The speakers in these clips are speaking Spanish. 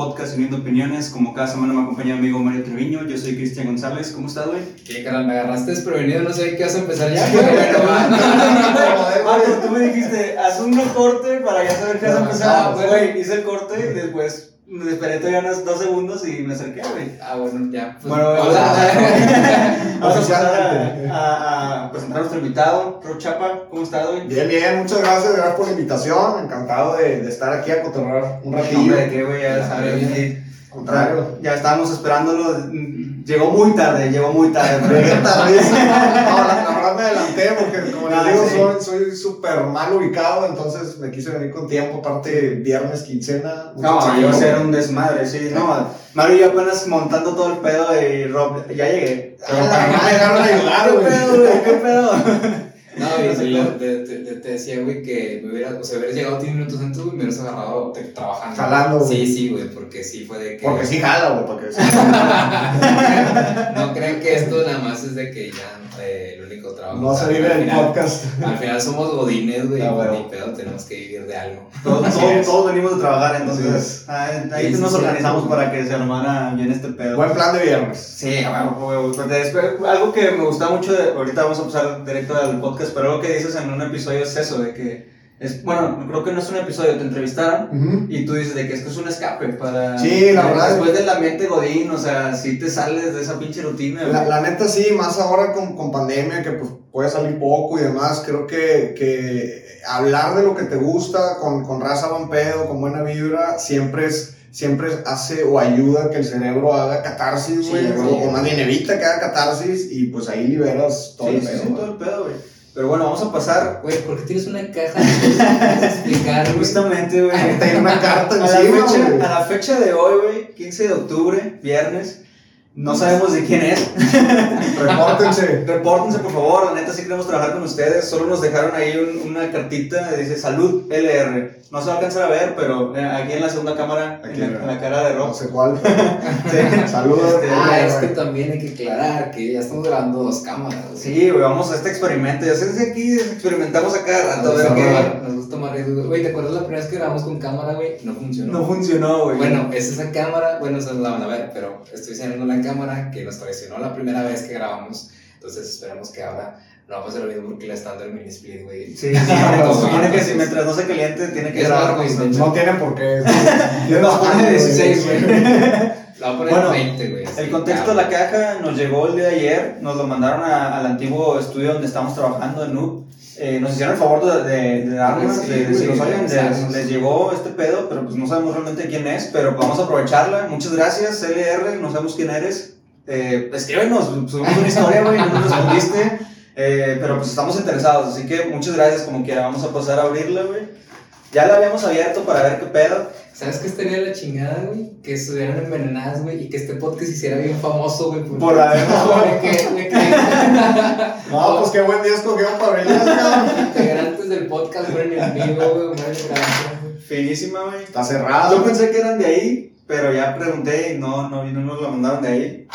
podcast Uniendo Opiniones. Como cada semana me acompaña mi amigo Mario Treviño. Yo soy Cristian González. ¿Cómo estás, güey? ¿Qué canal? Me agarraste desprevenido, no sé qué vas a empezar ya. Pero bueno, Ah, tú- me dijiste, haz un corte para ya saber qué vas a empezar. Ah. Güey, hice el corte y después me esperé todavía unos dos segundos y me acerqué, güey. Ah, bueno, ya. pues, Bueno, vamos a, vamos a pasar a, a- a presentar a nuestro invitado, Ro Chapa. ¿Cómo estás, güey? Bien, bien, muchas gracias, gracias por la invitación. Encantado de, de estar aquí a cotorrar un ratillo. Hombre, ¿de qué, güey? Ya Ya, sabes. bien. sí. Contrario. Ya estábamos esperándolo. Llegó muy tarde, llegó muy tarde. pero- Llegué tardísimo. No, la, la verdad me adelanté porque, como Ah, les digo, sí. soy soy súper mal ubicado, entonces me quise venir con tiempo. Aparte, viernes, quincena. No, tiempo. iba a ser un desmadre, sí. No, Mario y yo apenas montando todo el pedo y Rob, ya llegué. Pero para no me dejaron ayudar, ¿Qué güey. pedo, güey? ¿Qué pedo? No, y sí, te, te- te- te decía, güey, que me hubiera, o sea, hubieras llegado 10 minutos antes, güey, me hubieras agarrado te- trabajando. Jalando, güey. Sí, sí, güey, porque sí fue de que. Porque sí jala, güey, porque sí. No creen que esto nada más es de que ya eh, el único trabajo. No se vive final- podcast. Al final somos godines, güey, Ah, y bueno. ni pedo, tenemos que vivir de algo. Todos, todos- venimos de trabajar, entonces ah, ahí Sí, sí, nos sí. organizamos para que se armara bien este pedo. Buen plan de viernes. Sí. Porque después- algo que me gusta mucho, de- ahorita vamos a pasar directo al podcast, pero algo que dices en un episodio es eso, de que, es, bueno, creo que no es un episodio, te entrevistaron y tú dices de que esto es un escape para... Sí, la verdad. Después del ambiente godín, o sea, si te sales de esa pinche rutina. La, la neta sí, más ahora con, con pandemia que pues puede salir poco y demás, creo que, que hablar de lo que te gusta con, con raza buen pedo, con buena vibra, siempre es siempre hace o ayuda que el cerebro haga catarsis, güey, sí. o, o más bien evita que haga catarsis y pues ahí liberas todo el pedo. todo el pedo, güey. Pero bueno, vamos a pasar Güey, ¿por qué tienes una caja? ¿Puedes explicar, güey? justamente, güey. Hay una carta A la, fecha, güey. a la fecha de hoy, güey, 15 de octubre, viernes, no sabemos de quién es. Repórtense. Repórtense, por favor, la neta sí queremos trabajar con ustedes. Solo nos dejaron ahí un- una cartita, dice salud LR. No se va a alcanzar a ver, pero eh, aquí en la segunda cámara, Aquí, en, la, en la cara de No Rob. sé cuál. Sí. Saludos. Este, Ah, es que también hay que aclarar que ya estamos grabando dos cámaras. Sí, güey, vamos a este experimento. Ya sé que aquí experimentamos a cada rato. Nos a ver gusta, qué- tomar, nos gusta tomar riesgos. Güey, ¿te acuerdas la primera vez que grabamos con cámara, güey? No funcionó. No funcionó, güey. Bueno, es esa cámara, bueno, esa no la van a ver, pero estoy enseñando la cámara que nos traicionó la primera vez que grabamos. Entonces esperamos que ahora no va a pasar lo mismo porque la estándar mini split, güey. Sí, sí, se supone que si mientras no se caliente, tiene que Es grabar más, güey, constante. No tienen por qué. Nos pone 16, güey. La voy a poner Bueno, 20, güey. El contexto de la caja nos llegó el día de ayer, nos lo mandaron a- al antiguo estudio donde estamos trabajando en NUB. Eh, nos hicieron el favor de, de, de darnos, Sí, de, de si oyen, de- avisarnos. les llegó este pedo, pero pues no sabemos realmente quién es, pero vamos a aprovecharla. Muchas gracias, LR, no sabemos quién eres. Eh, escríbenos, subimos una historia, güey, no nos respondiste, eh, pero pues estamos interesados, así que muchas gracias como quiera, vamos a pasar a abrirla, güey. Ya la habíamos abierto para ver qué pedo. ¿Sabes qué estaría la chingada, güey? Que estuvieran envenenadas, güey, y que este podcast se hiciera bien famoso, güey. Por de que No, pues qué buen día escogió para abrirlas, cabrón. integrantes del podcast mueren en vivo, güey, güey. Finísima, güey. Está Yo cerrado. pensé que eran de ahí, pero ya pregunté y no, no, no nos lo mandaron de ahí.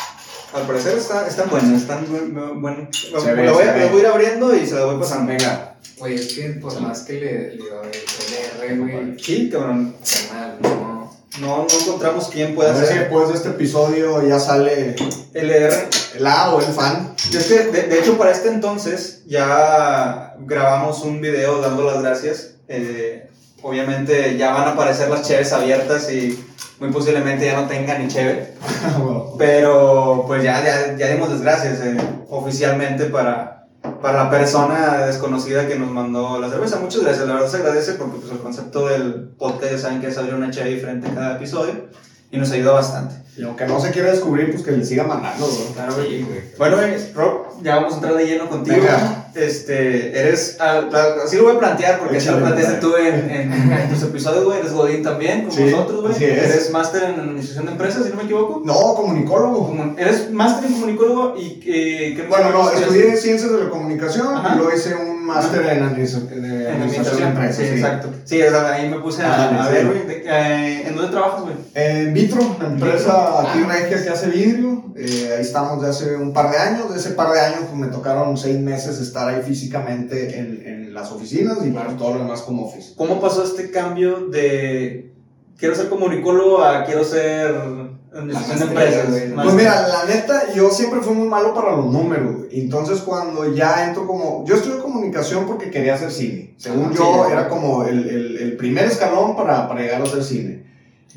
Al parecer está, están buenas, están bu- bu- buenas. Lo, ve, lo voy, a- lo voy a ir abriendo y se lo voy pasando. Venga. Güey, es que por más que le, le doy el R, güey, Sí, cabrón. no. No, no encontramos quién A pueda ver si ser después de este episodio ya sale LR. el A o el fan. Es que, de, de hecho, para este entonces ya grabamos un video dando las gracias. Eh, obviamente ya van a aparecer las cheves abiertas y muy posiblemente ya no tengan ni cheve. Pero pues ya, ya, ya dimos las gracias eh, oficialmente para, para la persona desconocida que nos mandó la cerveza. Muchas gracias, la verdad se agradece porque pues, el concepto del podcast saben que es abrir una cheve diferente cada episodio y nos ayuda bastante. Y aunque no se quiera descubrir, pues que le siga mandando, bro. Claro, Sí, güey. Bueno, eh, Rob, ya vamos a entrar de lleno contigo. Venga. Este, eres, ah, así lo voy a plantear porque así lo planteaste tú en, en, en tus episodios, güey. Eres Godín también, como Sí, nosotros, güey. Eres máster en administración de empresas, si no me equivoco. No, comunicólogo. Eres máster en comunicólogo y eh, ¿qué Bueno, no, estudié ciencias de la comunicación Ajá. y luego hice un máster en administración de empresas. Sí, exacto. Sí, o sea, ahí me puse a, ver, güey. eh, ¿En dónde trabajas, güey? En Vitro, la empresa aquí Ah. regia que hace vidrio. eh, ahí estamos de hace un par de años. De ese par de años pues, me tocaron seis meses estar ahí físicamente en, en las oficinas y Claro. todo lo demás como office. ¿Cómo pasó este cambio de quiero ser comunicólogo a quiero ser administración de empresas. güey. Pues mira, la neta, yo siempre fui muy malo para los números. güey. Entonces, cuando ya entro como. Yo estudié comunicación porque quería hacer cine. Según Ah, yo, sí. era como el, el- el primer escalón para, para llegar a hacer cine.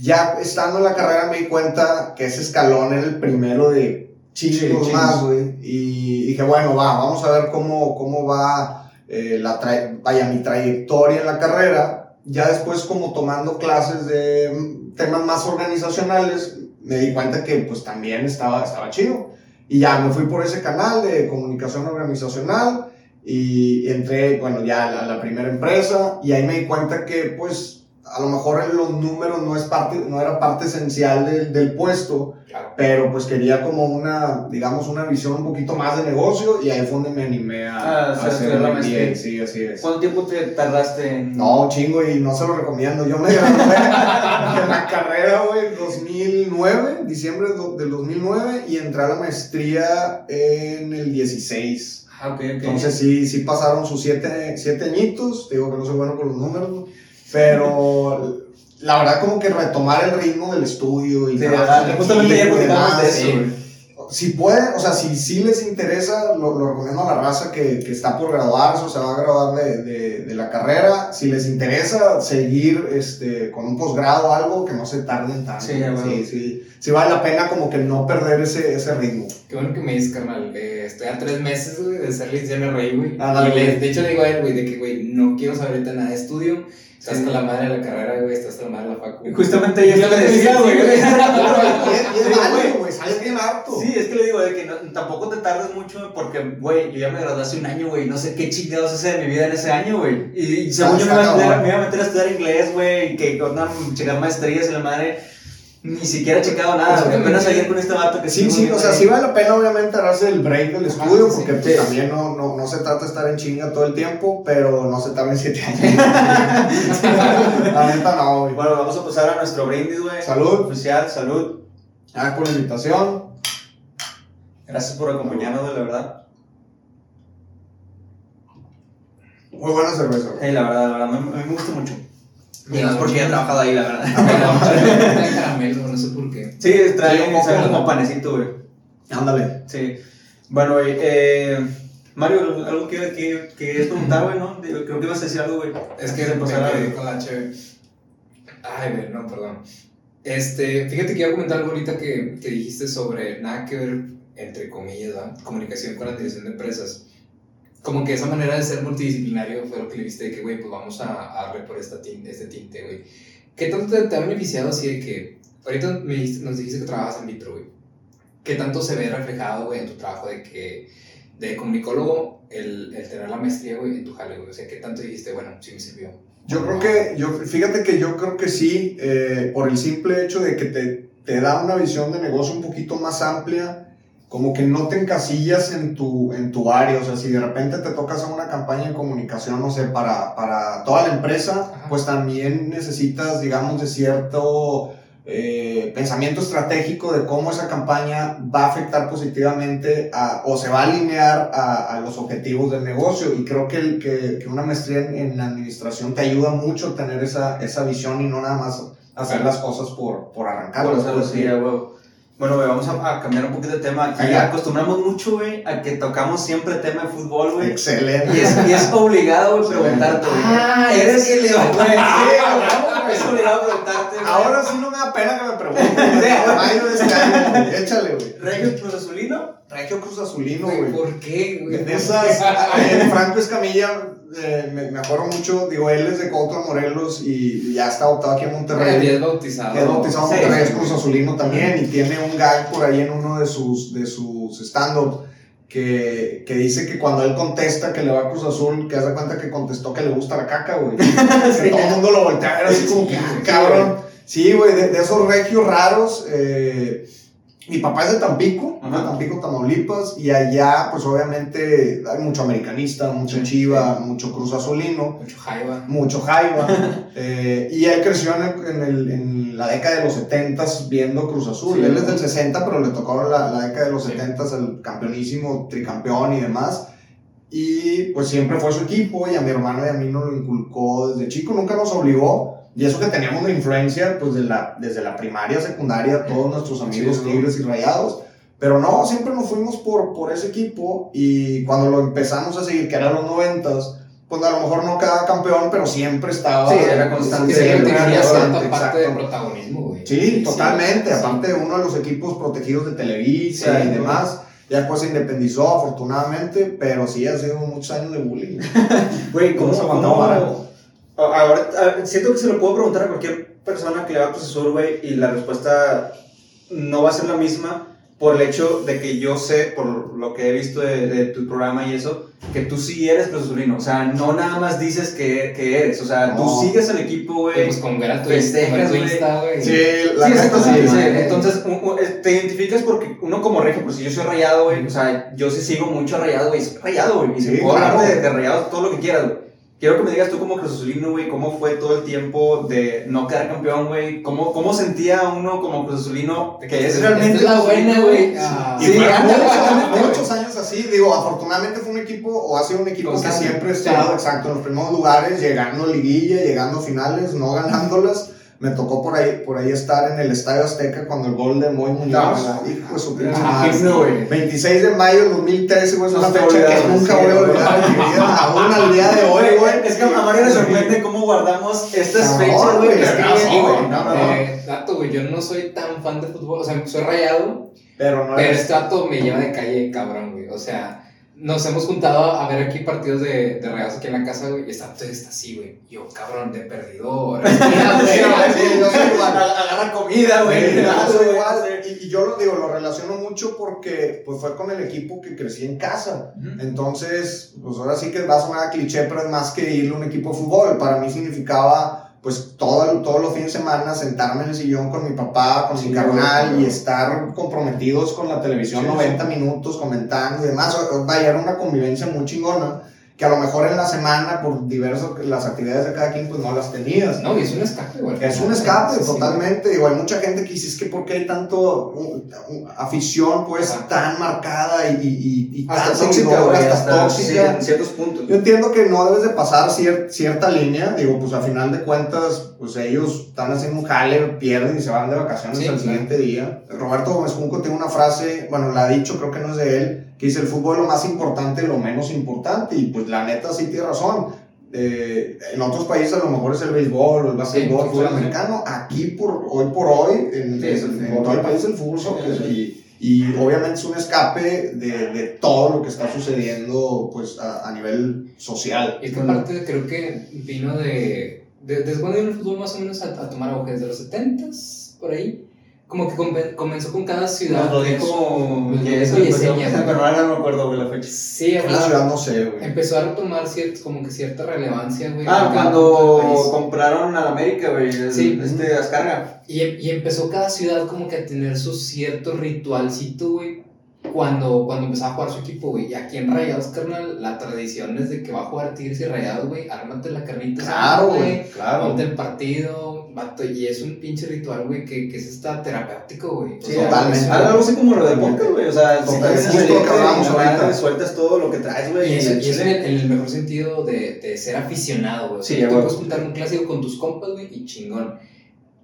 Ya estando en la carrera me di cuenta que ese escalón era el primero de Sí, chingos chingos. más, güey. Y dije, bueno, va, vamos a ver cómo, cómo va eh, la tra- vaya, mi trayectoria en la carrera. Ya después, como tomando clases de temas más organizacionales, me di cuenta que pues también estaba, estaba chido. Y ya me fui por ese canal de comunicación organizacional y entré, bueno, ya a la, la primera empresa y ahí me di cuenta que pues a lo mejor los números no, es parte, no era parte esencial del, del puesto, Claro. pero pues quería como una, digamos, una visión un poquito más de negocio y ahí fue donde me animé a, Ah, a hacer la MBA. maestría. Sí, así es. ¿Cuánto tiempo te tardaste en.? No, chingo, y no se lo recomiendo. Yo me gradué de la carrera, güey, en 2009, diciembre del 2009, y entré a la maestría en el 16. Ah, ok, ok. Entonces sí, sí pasaron sus siete, siete añitos, digo que no soy bueno con los números, pero la verdad como que retomar el ritmo del estudio y Sí, en justamente ayer equipo y platicamos de eso, sí. Si pueden, o sea, si, si les interesa, lo, lo recomiendo a la raza que, que está por graduarse o se va a graduar de, de, de la carrera. Si les interesa seguir este, con un posgrado o algo, que no se tarden tanto. Sí, ya, bueno. sí, sí, sí vale la pena como que no perder ese, ese ritmo. Qué bueno que me dices, carnal. Eh, estoy a tres meses, güey, de ser licenciado en el Rey, güey. Ah, dale, y le- güey. de hecho le digo a él, güey, de que, güey, no quiero saber ahorita nada de estudio. Está Sí. hasta la madre de la carrera, güey, está hasta la madre de la facu. Y justamente yo le decía, güey. Y es- güey. güey, sales bien harto. Sí, es que le digo de que no- tampoco te tardes mucho porque, güey, yo ya me gradué hace un año, güey, no sé qué chingados hice de mi vida en ese año, güey. Y, y según yo me iba, a meter, a estudiar inglés, güey, y que con una, checar maestrías y la madre, ni siquiera he checado nada, güey. Apenas ayer con este vato que Sí, estuvimos sí, o sea, sí vale la pena obviamente darse el break del estudio, sí, sí. porque pues, Sí. también no, no, no se trata de estar en chinga todo el tiempo, pero no se tarden siete años. la neta no, güey. Bueno, vamos a pasar a nuestro brindis, güey. Salud. Oficial, salud. Gracias por la invitación. Gracias por acompañarnos, de la verdad. Muy buena cerveza, güey. Hey, la verdad, la verdad, a mí me gusta mucho. Y es porque he trabajado ahí, la verdad. Trae caramelo, no sé por qué. Sí, trae sabe ¿verdad? como panecito, güey. Ándale. Sí. Bueno, güey, eh, Mario, algo que, que, que preguntar, güey, ¿no? Creo que ibas a decir algo, güey. Es que a- con la cheve. Ay, güey, no, perdón. Este, fíjate que iba a comentar algo ahorita que, que dijiste sobre nada que ver, entre comillas, ¿verdad? comunicación con la dirección de empresas. Como que esa manera de ser multidisciplinario fue lo que le viste de que, güey, pues vamos a, a darle por esta tinte, este tinte, güey. ¿Qué tanto te, te ha beneficiado así de que, ahorita me nos dijiste que trabajas en vitro, güey? ¿Qué tanto se ve reflejado, güey, en tu trabajo de que, de comunicólogo, el, el tener la maestría, güey, en tu jale, güey? O sea, ¿qué tanto dijiste, bueno, sí me sirvió? Yo creo que, yo, fíjate que yo creo que sí, eh, por el simple hecho de que te, te da una visión de negocio un poquito más amplia, como que no te encasillas en tu, en tu área, o sea, si de repente te tocas a una campaña de comunicación, no sé, para, para toda la empresa, Ajá. pues también necesitas, digamos, de cierto eh, pensamiento estratégico de cómo esa campaña va a afectar positivamente a- o se va a alinear a, a los objetivos del negocio. Y creo que, el, que, que una maestría en, en la administración te ayuda mucho a tener esa, esa visión y no nada más hacer las cosas por, por arrancar. Por hacerlo. Bueno, güey, vamos a, a cambiar un poquito de tema. Aquí acostumbramos mucho, güey, a que tocamos siempre tema de fútbol, güey. Excelente. Y es, y es obligado, güey, preguntarte, güey. Ah, eres le- güey, preguntarte. Ahora sí no me da pena que me pregunten. Mayo de este año, güey. Échale, güey. ¿Regio Cruz Azulino? Regio Cruz Azulino, Güey. ¿Por qué, güey? De esas, eh, Franco Escamilla, eh, me, me acuerdo mucho, digo, él es de Cuautla, Morelos y ya está adoptado aquí en Monterrey. es bautizado. Es bautizado en Monterrey, sí, es Cruz Azulino también y tiene un gag por ahí en uno de sus, de sus stand-up que, que dice que cuando él contesta que le va a Cruz Azul, que hace cuenta que contestó que le gusta la caca, güey. Que todo el mundo lo voltea a ver así como que, "Ah, sí, cabrón. Sí, güey, de, de esos regios raros. eh, mi papá es de Tampico, Ajá. de Tampico, Tamaulipas, y allá, pues obviamente, hay mucho americanista, mucho Sí, chiva, mucho cruz azulino, Mucho jaiba. mucho jaiba. eh, y él creció en, el- en el- en la década de los 70 viendo Cruz Azul. Sí, él es del 60, pero le tocó la, la década de los Sí. 70 el campeonísimo, tricampeón y demás. Y pues siempre fue su equipo y a mi hermano y a mí nos lo inculcó desde chico, nunca nos obligó. Y eso que teníamos la influencia, pues, de la, desde la primaria, secundaria, todos nuestros amigos Sí, tigres y rayados. Pero no, siempre nos fuimos por, por ese equipo y cuando lo empezamos a seguir, que eran los noventas, pues a lo mejor no quedaba campeón, pero siempre estaba... Sí, era constante. Siempre tenía cierta parte de protagonismo, güey. Sí, totalmente. sí. Aparte, uno de los equipos protegidos de Televisa Sí, y ¿no? demás. Ya después se independizó, afortunadamente, pero sí ha sido muchos años de bullying. Güey, ¿cómo, ¿Cómo se Vara? Ahora, siento que se lo puedo preguntar a cualquier persona que le va a Azul, güey, y la respuesta no va a ser la misma por el hecho de que yo sé, por lo que he visto de, de tu programa y eso, que tú sí eres Azulino. O sea, no nada más dices que, que eres. O sea, No. tú sigues al equipo, Y güey. Pues con ver a tu, Festejas, güey. Sí, la Sí, exacto, sí. sí. Entonces, un- un- te identificas porque uno como regio, pues si yo soy rayado, güey, o sea, yo sí sigo mucho a rayado, güey, soy rayado, güey, y Sí, puedo hablar claro. de, de rayado todo lo que quieras, güey. Quiero que me digas tú como Cruz Azulino, güey, cómo fue todo el tiempo de no quedar campeón, güey, cómo, cómo sentía uno como Cruz Azulino, que es realmente es la buena, güey. Ah. Sí, ándale, muchos, años así. Digo, afortunadamente fue un equipo, o ha sido un equipo que siempre ha estado, Sí. exacto, en los primeros lugares, llegando a liguilla, llegando a finales, no ganándolas. Me tocó por ahí, por ahí estar en el Estadio Azteca cuando el gol de Moy Muñoz. Ah, hijo de su pinche madre. sí, no, güey. 26 de mayo del 2013, güey, es una fecha que nunca voy a güey. olvidar en mi vida, aún al día de hoy, güey. Es que a Mario le sorprende cómo guardamos estas fechas, güey. güey, Es que, cabrón, sí, güey, cabrón. no, no. Eh, dato, güey, yo no soy tan fan de fútbol, o sea, soy rayado, Pero no pero este dato me lleva de calle, cabrón, güey. O sea, nos hemos juntado a ver aquí partidos de, de rayados aquí en la casa, güey, y está, está así, güey. Yo, cabrón, de perdidor. Agarra comida, güey. Y, y yo lo digo, lo relaciono mucho porque pues fue con el equipo que crecí en casa. Entonces, pues ahora sí que va a sonar cliché, pero es más que irle a un equipo de fútbol. Para mí significaba pues todo, todos los fines de semana sentarme en el sillón con mi papá, con Sí, mi carnal y estar comprometidos con la televisión Sí, 90 minutos comentando y demás. Vaya, era una convivencia muy chingona que a lo mejor en la semana por diversas las actividades de cada quien pues no las tenías. No, y es un escape, güey. Es un escape, Sí, sí, totalmente. Digo, hay mucha gente que dice, es que ¿por qué hay tanto un- afición, pues, tan marcada y, y, y Hasta tan tóxica, güey. hasta sí, tóxica? en ciertos puntos. Yo entiendo que no debes de pasar cier- cierta línea, digo, pues a final de cuentas, pues ellos están haciendo un jale, pierden y se van de vacaciones Sí, al siguiente día. Roberto Gómez Junco tiene una frase, bueno, la ha dicho, creo que no es de él, que dice, el fútbol lo más importante lo menos importante, y pues la neta sí tiene razón. Eh, en otros países a lo mejor es el béisbol o el básquetbol, Sí, el fútbol sí, sí. americano, aquí por hoy por hoy, en, Sí, en fútbol. todo el país el fútbol soccer, Sí, y, y obviamente es un escape de, de todo lo que está sucediendo pues a, a nivel social. Y es que aparte creo que vino de... de desde cuando vino el fútbol más o menos a, a tomar auge, desde los 70s, por ahí. Como que comenzó con cada ciudad. Nos dijo empezó, Yesenia. pero ahora no me acuerdo, güey, la fecha. Sí, la ciudad no sé, güey. Empezó a retomar ciert- como que cierta relevancia, güey. Ah, cuando compraron al América, güey, Sí. este Ascarga. Y, y empezó cada ciudad como que a tener su cierto ritualcito, güey. Cuando, cuando empezaba a jugar su equipo, güey. Y aquí en Rayados, carnal, la tradición es de que va a jugar Tigres y Rayados, güey. Ármate la carnita. Claro, güey, claro. Ponte el partido, vato. Y es un pinche ritual, güey, que, que es hasta terapéutico, güey. Sí, totalmente. Algo así como lo del podcast, güey. O sea, si Total, tienes justo ese lo que hablábamos y madre, ahorita. sueltas todo lo que traes, güey. Y es, el y es en, el, en el mejor sentido de, de ser aficionado, güey. O sea, Sí, tú puedes juntar un clásico con tus compas, güey, y chingón.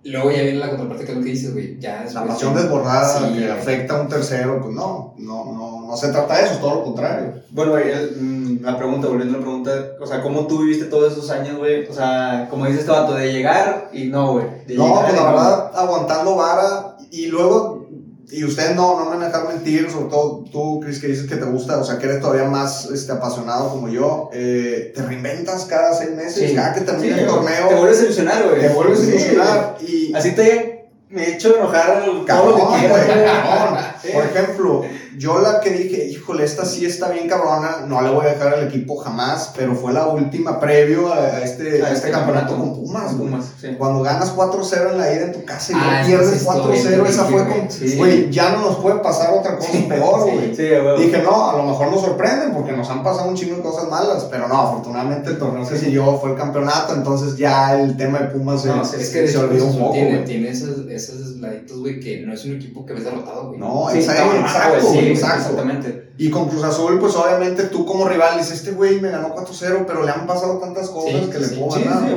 Luego ya viene la contraparte que es lo que dices, güey. Ya La después- pasión desbordada Sí, que güey. afecta a un tercero, pues no, no, no, no se trata de eso, es todo lo contrario. Bueno, güey, mm, la pregunta, volviendo a la pregunta, o sea, ¿cómo tú viviste todos esos años, güey? O sea, como dices, este vato, de llegar y no, güey. de No, llegar pues la no. verdad, aguantando vara y luego, y ustedes no, no me van a dejar mentir, sobre todo tú, Chris, que dices que te gusta, o sea, que eres todavía más este, apasionado como yo, eh, te reinventas cada seis meses, Sí. cada que termina Sí, el torneo, Te vuelves a ilusionar, güey. te vuelves a ilusionar y... Así te me he hecho enojar todo lo Cabrón, que güey, quieras, cabrón. Por ejemplo, yo la que dije, híjole, esta sí está bien cabrona, no le voy a dejar al equipo jamás, pero fue la última previo a, este, a este campeonato con Pumas. Pumas, sí. Cuando ganas 4-0 en la ida en tu casa y Ah, no esa pierdes sí estuvo 4-0, bien esa fue con, sí. güey, ya no nos puede pasar otra cosa peor, güey. Sí. Dije, no, a lo mejor nos sorprenden porque nos han pasado un chingo de cosas malas, pero no, afortunadamente el torneo que siguió fue el campeonato, entonces ya el tema de Pumas se, No, sí, Es que se olvidó Cruz un poco, tiene, tiene esos, esos laditos, güey, que no es un equipo que ves derrotado, güey. No, Sí, exacto, sí, exacto. Exactamente. Y con Cruz Azul, pues obviamente tú como rival dices, este güey me ganó 4-0, pero le han pasado tantas cosas Sí, que le puedo Sí, ganar.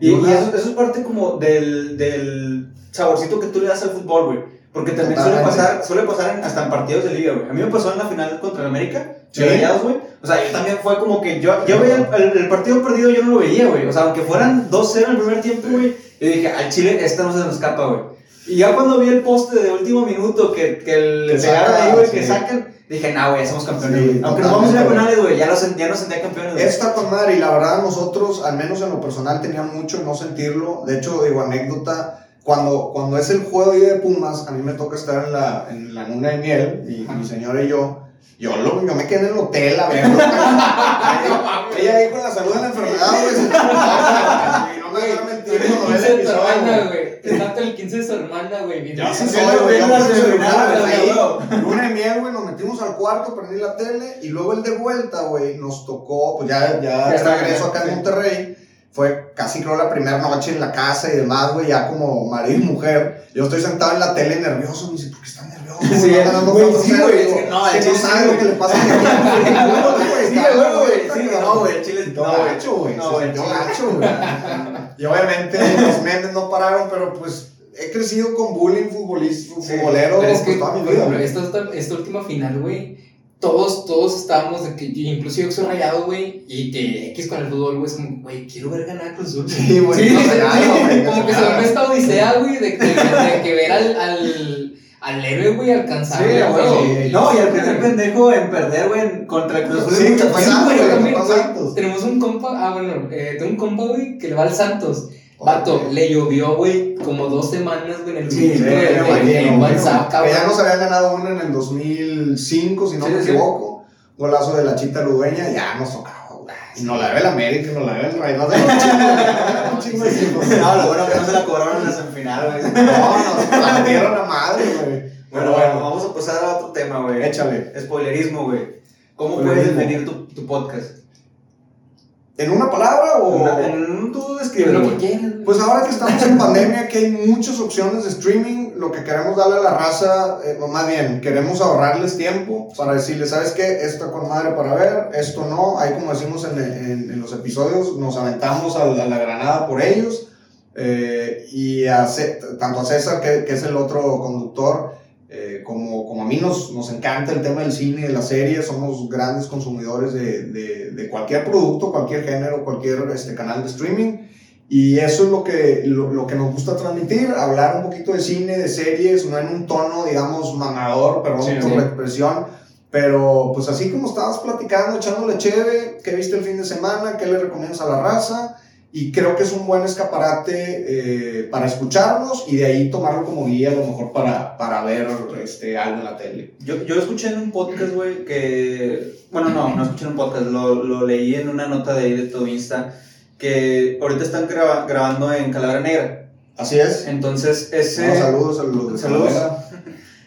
Y, Y eso, eso es parte como del, del saborcito que tú le das al fútbol, güey. Porque también suele pasar, suele pasar en- hasta en partidos de liga, güey. A mí me pasó en la final contra el América, Rayados, güey. O sea, yo también fue como que yo, yo veía el, el- el partido perdido, yo no lo veía, güey. O sea, aunque fueran 2-0 en el primer tiempo, güey, yo dije, al Chile, esta no se nos escapa, güey. Y ya cuando vi el poste de último minuto que, que le pegaron ahí, güey, sí. que sacan, dije, nah, güey, somos campeones, Sí. Aunque nos vamos a ir a penales, güey, ya, los ya nos sentía campeones. Está con madre y la verdad nosotros, al menos en lo personal, teníamos mucho no sentirlo. De hecho, digo, anécdota, cuando, cuando es el juego de Pumas, a mí me toca estar en la, en la luna de miel, mi, mi señora y yo, yo, lo, yo me quedé en el hotel a verlo. ella, ahí con la salud de la enfermedad, güey, y no me voy a mentir cuando ve el 15 de tu episodio, güey. Está el 15 de su hermana, güey. Ya bien. soy, güey, Luna de miel, güey, nos metimos al cuarto, prendí la tele y luego el de vuelta, güey, nos tocó, pues ya, ya, Ya regreso acá en. Monterrey. Fue casi creo la primera noche en la casa y demás, güey, ya como marido y mujer. Yo estoy sentado en la tele nervioso, me dice, ¿por qué está nervioso? Sí, güey, 4-0", sí, güey, no, "Es que no sabe lo que le pasa a mi hijo". güey, Sí, está- güey, sí, no, güey, chile No, no, güey. gacho, güey. No, se güey, gacho, güey. Y obviamente los memes no pararon, pero pues he crecido con bullying futbolista, Sí, futbolero Pero es pues, que, toda mi vida. esta, esta última final, güey, todos, todos estábamos de que, incluso yo que soy rayado, güey, y que X con el fútbol, güey, es como, güey, quiero ver ganar a Cruz Azul. Sí, güey. Sí, no, sí, güey, como que se vuelve esta odisea, güey, de que, de que ver al, al, al héroe, güey, alcanzar. Sí, güey. sí. No, y el primer pendejo en perder, güey, contra el Cruz Azul. Sí, Santos. Tenemos un compa, ah, bueno, eh, tengo un compa, güey, que le va al Santos. Vato, le llovió, güey, como dos semanas, güey, en el Sí, grupo Sí, de-. WhatsApp, ya nos habían ganado uno en el 2005, si no Sí, me sí. equivoco. Golazo de la chita ludueña, ya nos tocaba, nos la debe el América, y nos la debe el Rey. No sé, un chingo, de equipos. No, lo bueno que no se la cobraron en la semifinal, güey. No, nos la metieron a madre, güey. Bueno, bueno, vamos a pasar a otro tema, güey. Échale. Spoilerismo, güey. ¿Cómo puedes definir tu, tu podcast? ¿En una palabra o...? Una- en- tú describes, Lo que güey. quieras, güey. Pues ahora que estamos en pandemia, que hay muchas opciones de streaming, lo que queremos darle a la raza, eh, más bien, queremos ahorrarles tiempo para decirles, ¿sabes qué? Esto con madre para ver, esto no. Ahí como decimos en, en- en los episodios, nos aventamos a, la- a la granada por ellos. eh, y a tanto a César, que, que es el otro conductor, como, como a mí nos, nos encanta el tema del cine de las series, somos grandes consumidores de, de- de cualquier producto, cualquier género, cualquier este, canal de streaming. Y eso es lo que, lo, lo que nos gusta transmitir, hablar un poquito de cine, de series, no en un tono, digamos, mamador, perdón Sí, por sí. la expresión, pero pues así como estabas platicando, echándole chévere, ¿qué viste el fin de semana? ¿Qué le recomiendas a la raza? Y creo que es un buen escaparate eh, para escucharnos y de ahí tomarlo como guía a lo mejor para, para ver este, algo en la tele. Yo, yo escuché en un podcast, güey, que. Bueno, no, no escuché en un podcast, lo, lo leí en una nota de ahí de tu Insta, que ahorita están graba- grabando en Calavera Negra. Así es. Entonces, ese. No, saludos de Saludos.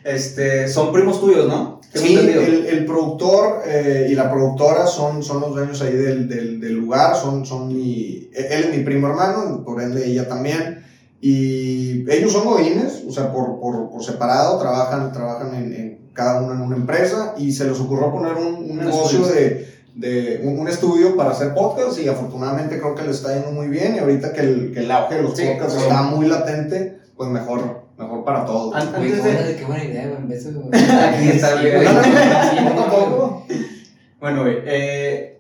Este, son primos tuyos, ¿no? Sí, el, el productor eh, y la productora son, son los dueños ahí del, del, del lugar, son, son mi, él es mi primo hermano, por ende ella también, y ellos son godines, o sea, por, por, por separado, trabajan, trabajan en, en cada uno en una empresa, y se les ocurrió poner un, negocio de, de un, un estudio para hacer podcast, y afortunadamente creo que le está yendo muy bien, y ahorita que el, que el auge de los Sí, podcasts sí. está muy latente, pues mejor, mejor para todos. Antes de- qué buena idea, güey. En vez. Aquí está, Sí, Sí. Bueno, güey, eh,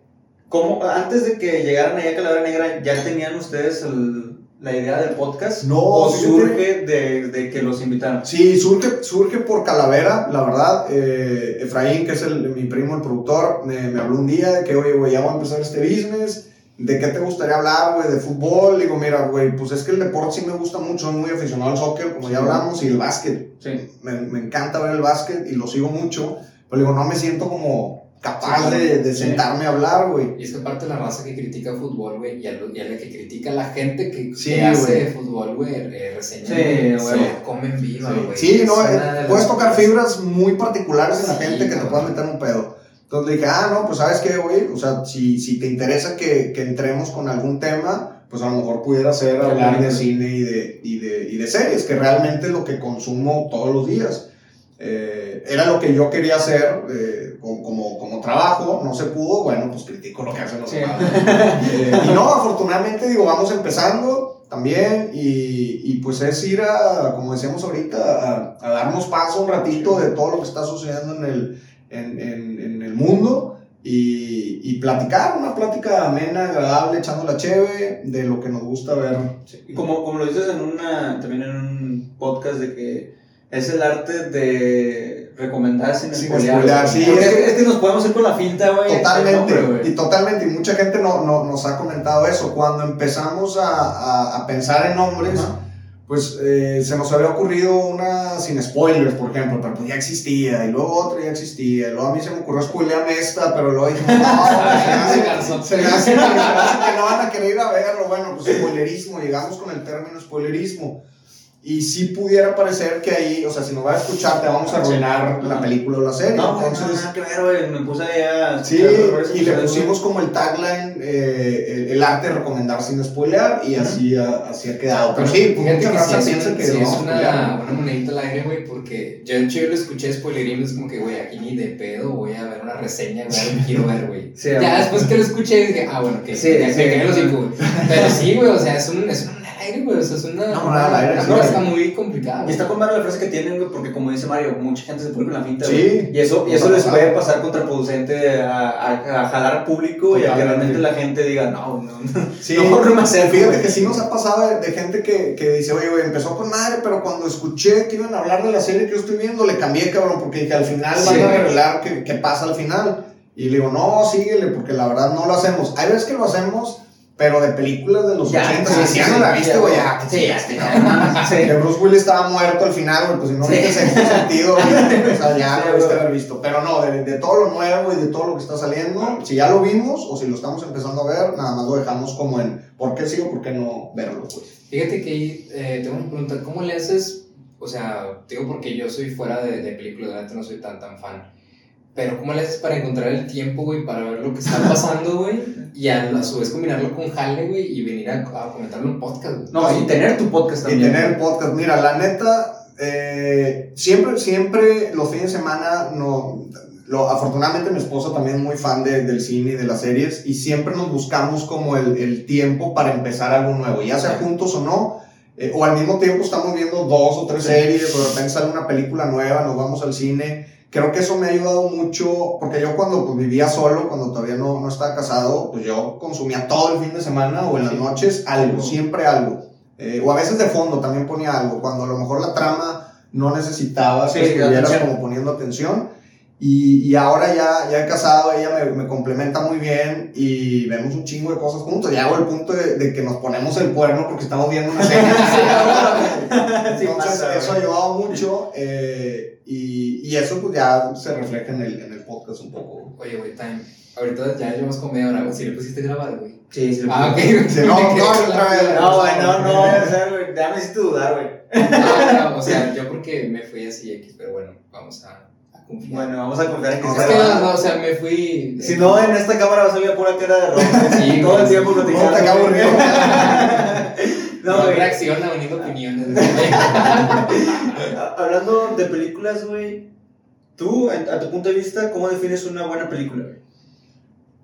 ¿cómo, antes de que llegaran allá a Calavera Negra, ¿ya tenían ustedes el- la idea del podcast? No, ¿O fíjate. surge de, de que los invitaron? Sí, surge, surge por Calavera, la verdad. Eh, Efraín, que es el, mi primo, el productor, me, me habló un día de que, oye, güey, ya voy a empezar este business. ¿De qué te gustaría hablar, güey? ¿De fútbol? Digo, mira, güey, pues es que el deporte sí me gusta mucho, soy muy aficionado al soccer, como ya hablamos, y el básquet. Sí. Me, me encanta ver el básquet y lo sigo mucho, pero digo, no me siento como capaz Sí, de, de sí. sentarme a hablar, güey. Y es que aparte la raza que critica fútbol, güey, y a, lo- y a la que critica la gente que, Sí, que hace fútbol, güey, eh, reseña, Sí, güey, se comen viva, güey. Sí, no, eh, puedes tocar fibras muy particulares en la Sí, gente que te puedan meter un pedo. Entonces le dije, ah, no, pues sabes qué, güey, o sea, si, si te interesa que, que entremos con algún tema, pues a lo mejor pudiera ser hablar de cine y de, y de, y de series, que realmente es lo que consumo todos los días. Eh, era lo que yo quería hacer eh, como, como, como trabajo, no se pudo, bueno, pues critico lo que hacen los demás. Eh, y no, afortunadamente, digo, vamos empezando también y, y pues es ir a, como decíamos ahorita, a, a darnos paso un ratito de todo lo que está sucediendo en el, en, en, en el mundo y, y platicar, una plática amena, agradable, echando la cheve de lo que nos gusta ver. Y como, como lo dices en una, también en un podcast de que es el arte de recomendar sin Sin spoilear. sí, es- es, es que nos podemos ir con la finta, güey. Totalmente, nombre, y totalmente, y mucha gente no, no- nos ha comentado eso. Cuando empezamos a, a- a pensar en nombres, Ajá. Pues eh, se nos había ocurrido una sin spoilers, por ejemplo, pero pues ya existía, y luego otra ya existía, y luego a mí se me ocurrió spoilearme esta, pero luego dije, no, se me hace- Garzón. se me hace que, se me hace que no van a querer ir a verlo. Bueno, pues spoilerismo, llegamos con el término spoilerismo. Y sí pudiera parecer que ahí, o sea, si nos va a escuchar, te vamos a arruinar la película o la serie. No, no, Entonces, ver, güey. Me puse ahí a. Sí, y le pusimos como el tagline eh, el, el arte de recomendar sin spoilear y así, ha, así ha quedado. Pero sí, pues Fíjate mucha que raza piensa que sí no es una, una monedita al aire, güey, porque yo, yo lo escuché spoilerismo, es como que, güey, aquí ni de pedo voy a ver una reseña, güey, quiero ver, güey. Sí, ya después que lo escuché, dije, ah, bueno, que Sí, ya me los cinco. Pero sí, güey, o sea, es un, es un aire, güey, o sea, es una, Una moneda al aire, una sí. cosa muy complicada. Y está con madre la frase que tienen, güey, porque como dice Mario, mucha gente se pone con la finta, Sí. güey. Y eso, y eso les puede pasar contraproducente a, a, a jalar público y a que realmente la gente diga, no, no, no. Sí, Mejor no me acerco, fíjate güey. que sí nos ha pasado de, de gente que, que dice, oye, güey, empezó con madre, pero cuando escuché que iban a hablar de la serie que yo estoy viendo, le cambié, cabrón, porque dije, al final Sí, van a revelar qué, qué pasa al final. Y le digo, no, síguele, porque la verdad no lo hacemos. Hay veces que lo hacemos, pero de películas de los Ya, 80, sí, si sí, ya no la viste, güey, ya, Sí, ya, sí, sí, no mames. sí. Que Bruce Willis estaba muerto al final, güey, pues si no Sí. viste sexto sentido, güey, o sea, ya lo güey. haber visto. Pero no, de, de todo lo nuevo y de todo lo que está saliendo, si ya lo vimos o si lo estamos empezando a ver, nada más lo dejamos como en ¿por qué sí o por qué no verlo, güey? Fíjate que ahí eh, tengo una pregunta, ¿cómo le haces? O sea, digo porque yo soy fuera de, de películas, realmente no soy tan tan fan. Pero ¿cómo le haces para encontrar el tiempo, güey, para ver lo que está pasando, güey? Y a, a su vez combinarlo con jale, güey, y venir a, a comentarlo en podcast, güey. No, y tener tu podcast Y también. tener el podcast. Mira, la neta, eh, siempre, siempre los fines de semana, no, lo, afortunadamente mi esposa también es muy fan de- del cine y de las series y siempre nos buscamos como el, el tiempo para empezar algo nuevo, ya sea juntos o no. eh, o al mismo tiempo estamos viendo dos o tres Sí. series, o de repente sale una película nueva, nos vamos al cine. Creo que eso me ha ayudado mucho, porque yo cuando pues, vivía solo, cuando todavía no, no estaba casado, pues yo consumía todo el fin de semana o en las noches algo, Sí. siempre algo. Eh, o a veces de fondo también ponía algo, cuando a lo mejor la trama no necesitaba Sí, que estuvieras como poniendo atención. Y, y ahora ya, ya he casado, ella me, me complementa muy bien y vemos un chingo de cosas juntos. Ya hago el punto de, de que nos ponemos el cuerno porque estamos viendo una serie. Sí, Entonces, pasa, eso ha ayudado mucho eh, y, y eso pues ya se refleja en el, en el podcast un poco. Oye, güey, time. Ahorita ya llevamos como media hora, güey. Si le pusiste grabar, güey. Sí, sí. Ah, ok. Sí, no, no, otra vez. No, güey, no, no, o sea, güey, ya me hiciste dudar, güey. No, no, o sea, yo porque me fui así X, pero bueno, vamos a, a confiar. Bueno, vamos a confiar en que No, es se que va. no, no, o sea, me fui. Si no, en esta cámara va a salir pura cara de rojo. Sí, todo el güey. tiempo No, platicando. te acabo güey. no, No, reacciona uniendo opiniones. Hablando de películas, güey, tú, a tu punto de vista, ¿cómo defines una buena película, güey?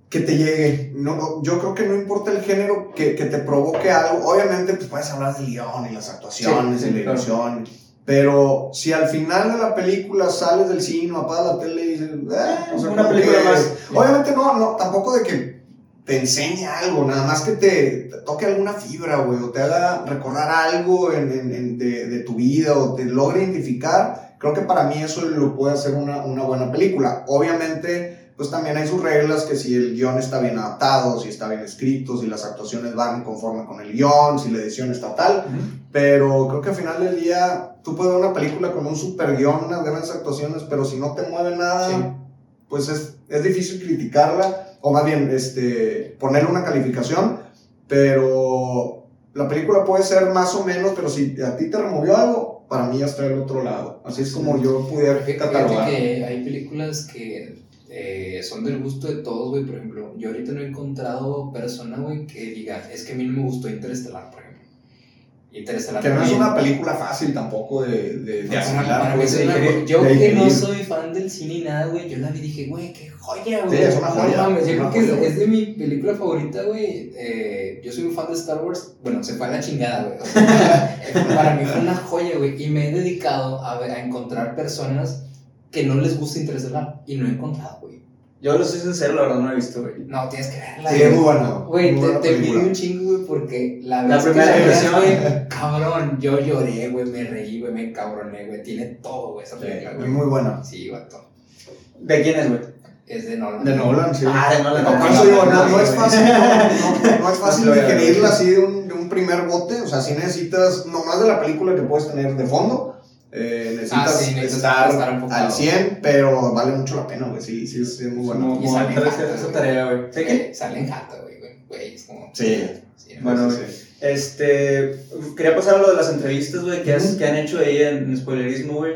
que te llegue. No, no, yo creo que no importa el género que, que te provoque algo. Obviamente, pues puedes hablar del guion y las actuaciones Sí, y sí, la claro. Pero si al final de la película sales del cine, apagas la tele y dices, eh, o sea, Una película que- más. Obviamente no, no, tampoco de que te enseñe algo, nada más que te, te toque alguna fibra, güey, o te haga recordar algo en, en- en- de, de tu vida, o te logre identificar. Creo que para mí eso lo puede hacer una, una buena película. Obviamente, pues también hay sus reglas, que si el guion está bien adaptado, si está bien escrito, si las actuaciones van conforme con el guion, si la edición está tal. Pero creo que al final del día, tú puedes ver una película con un super guion, unas grandes actuaciones, pero si no te mueve nada, Sí. pues es, es difícil criticarla, o más bien este, ponerle una calificación, pero la película puede ser más o menos, pero si a ti te removió algo, para mí ya está del otro lado. Así es como yo pudiera catalogar. que hay películas que eh, son del gusto de todos, güey. Por ejemplo, yo ahorita no he encontrado persona, güey, que diga, es que a mí no me gustó Interestelar, por ejemplo. Interestelar Que no es una película fácil tampoco de, de, de asimilar, pues, yo de que no soy fan del cine y nada, güey, yo la vi y dije, güey, qué joya, güey. Sí, es una No joya, mames, yo creo que es, es de mi película favorita, güey. Eh, yo soy un fan de Star Wars. Bueno, se fue a la chingada, güey. Para mí fue una joya, güey. Y me he dedicado a, a encontrar personas que no les gusta Interestelar. Y no he encontrado, güey. Yo lo soy sincero, la verdad no lo he visto, güey. No, tienes que verla. Sí, güey. es muy buena. Güey, muy te, te un chingo, güey, porque la, La primera la impresión. güey, cabrón, yo lloré, güey, me reí, güey, me cabroné, güey, tiene todo, güey, esa Sí, película, es güey. muy buena. Sí, vato. ¿De quién es, güey? Es de Nolan. De Nolan, sí. Ah, de Nolan. No, por No, eso digo, no, no, no, no es güey. fácil, no, no- no es fácil digerirla así de un, de un primer bote. O sea, si necesitas, nomás de la película que puedes tener de fondo, eh, necesitas, Ah, sí, necesitas estar, estar enfocado. al 100, pero vale mucho la pena, güey. Sí, sí, es, es muy bueno. Y sale esa tarea, güey. ¿Sí qué? Eh, Sale en jata, güey, güey, es como... Sí. Sí, Bueno, Sí. Este, quería pasar a lo de las entrevistas, güey, que, Ujú. que han hecho ahí en, en spoilerismo, güey.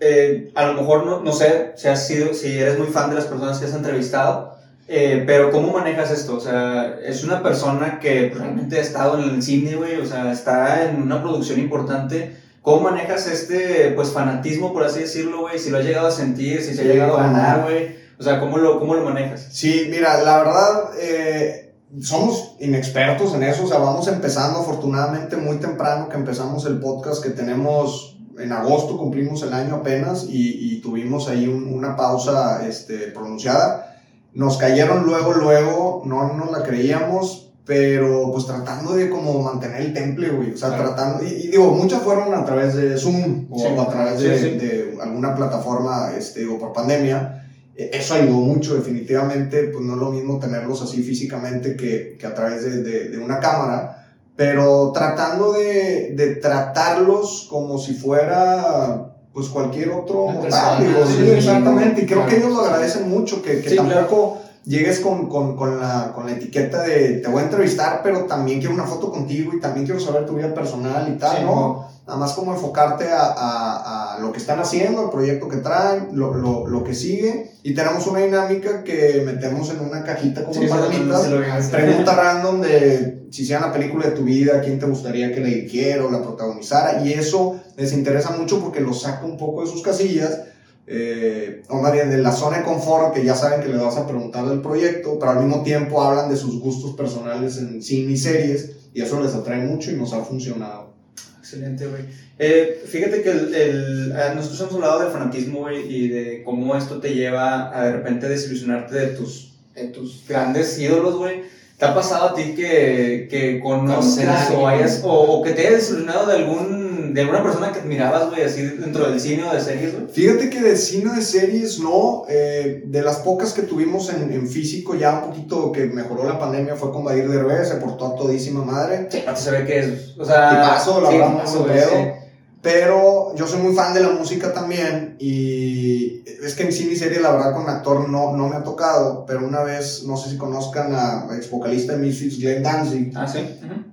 Eh, a lo mejor, no, no sé si, has sido, si eres muy fan de las personas que has entrevistado, eh, pero ¿cómo manejas esto? O sea, es una persona que realmente ha estado en el cine, güey, o sea, está en una producción importante. ¿Cómo manejas este, pues, fanatismo, por así decirlo, güey? Si lo has llegado a sentir, si se ha llegado a ganar, güey. O sea, ¿cómo lo, cómo lo manejas? Sí, mira, la verdad, eh, somos inexpertos en eso, o sea, vamos empezando afortunadamente muy temprano que empezamos el podcast que tenemos en agosto, cumplimos el año apenas y, y tuvimos ahí un- una pausa este, pronunciada. Nos cayeron luego, luego, no nos la creíamos, pero pues tratando de como mantener el temple, güey, o sea, Claro. tratando, y, y digo, muchas fueron a través de Zoom o Sí, a través de, sí, sí. de alguna plataforma, este, digo, por pandemia, eh, eso ayudó mucho, definitivamente, pues no es lo mismo tenerlos así físicamente que, que a través de, de- de una cámara, pero tratando de, de tratarlos como si fuera pues cualquier otro mortal, sí, sí, exactamente, y creo claro. que ellos lo agradecen mucho, que, que Sí, tampoco llegues con, con, con, la, con la etiqueta de te voy a entrevistar, pero también quiero una foto contigo y también quiero saber tu vida personal y tal, Sí, ¿no? Nada más como enfocarte a, a- a lo que están haciendo, el proyecto que traen, lo, lo, lo que sigue. Y tenemos una dinámica que metemos en una cajita como Sí, palomitas. Pregunta random de si sea la película de tu vida, quién te gustaría que la dirigiera o la protagonizara. Y eso les interesa mucho porque los saca un poco de sus casillas. Eh, o más bien de la zona de confort que ya saben que le vas a preguntar del proyecto, pero al mismo tiempo hablan de sus gustos personales en cine y series y eso les atrae mucho y nos ha funcionado. Excelente, güey. Eh, fíjate que el, el- eh, nosotros hemos hablado del fanatismo, güey, y de cómo esto te lleva a de repente desilusionarte de tus, de tus grandes ídolos, güey. ¿Te ha pasado a ti que, que conozcas o, hayas, o, o que te hayas desilusionado de, algún, de alguna persona que admirabas, güey, así dentro del cine o de series, güey? Fíjate que de cine de series no, eh, de las pocas que tuvimos en, en físico ya un poquito que mejoró la pandemia fue con Badir Derbez, se portó a todísima madre. Se ve que es, o sea... Tipazo, la sí, verdad, tipazo, muy güey, pedo. sí. Pero yo soy muy fan de la música también y es que en cine y serie la verdad con actor no, no me ha tocado, pero una vez, no sé si conozcan a ex vocalista de Misfits, Glenn Danzig, Ah, sí.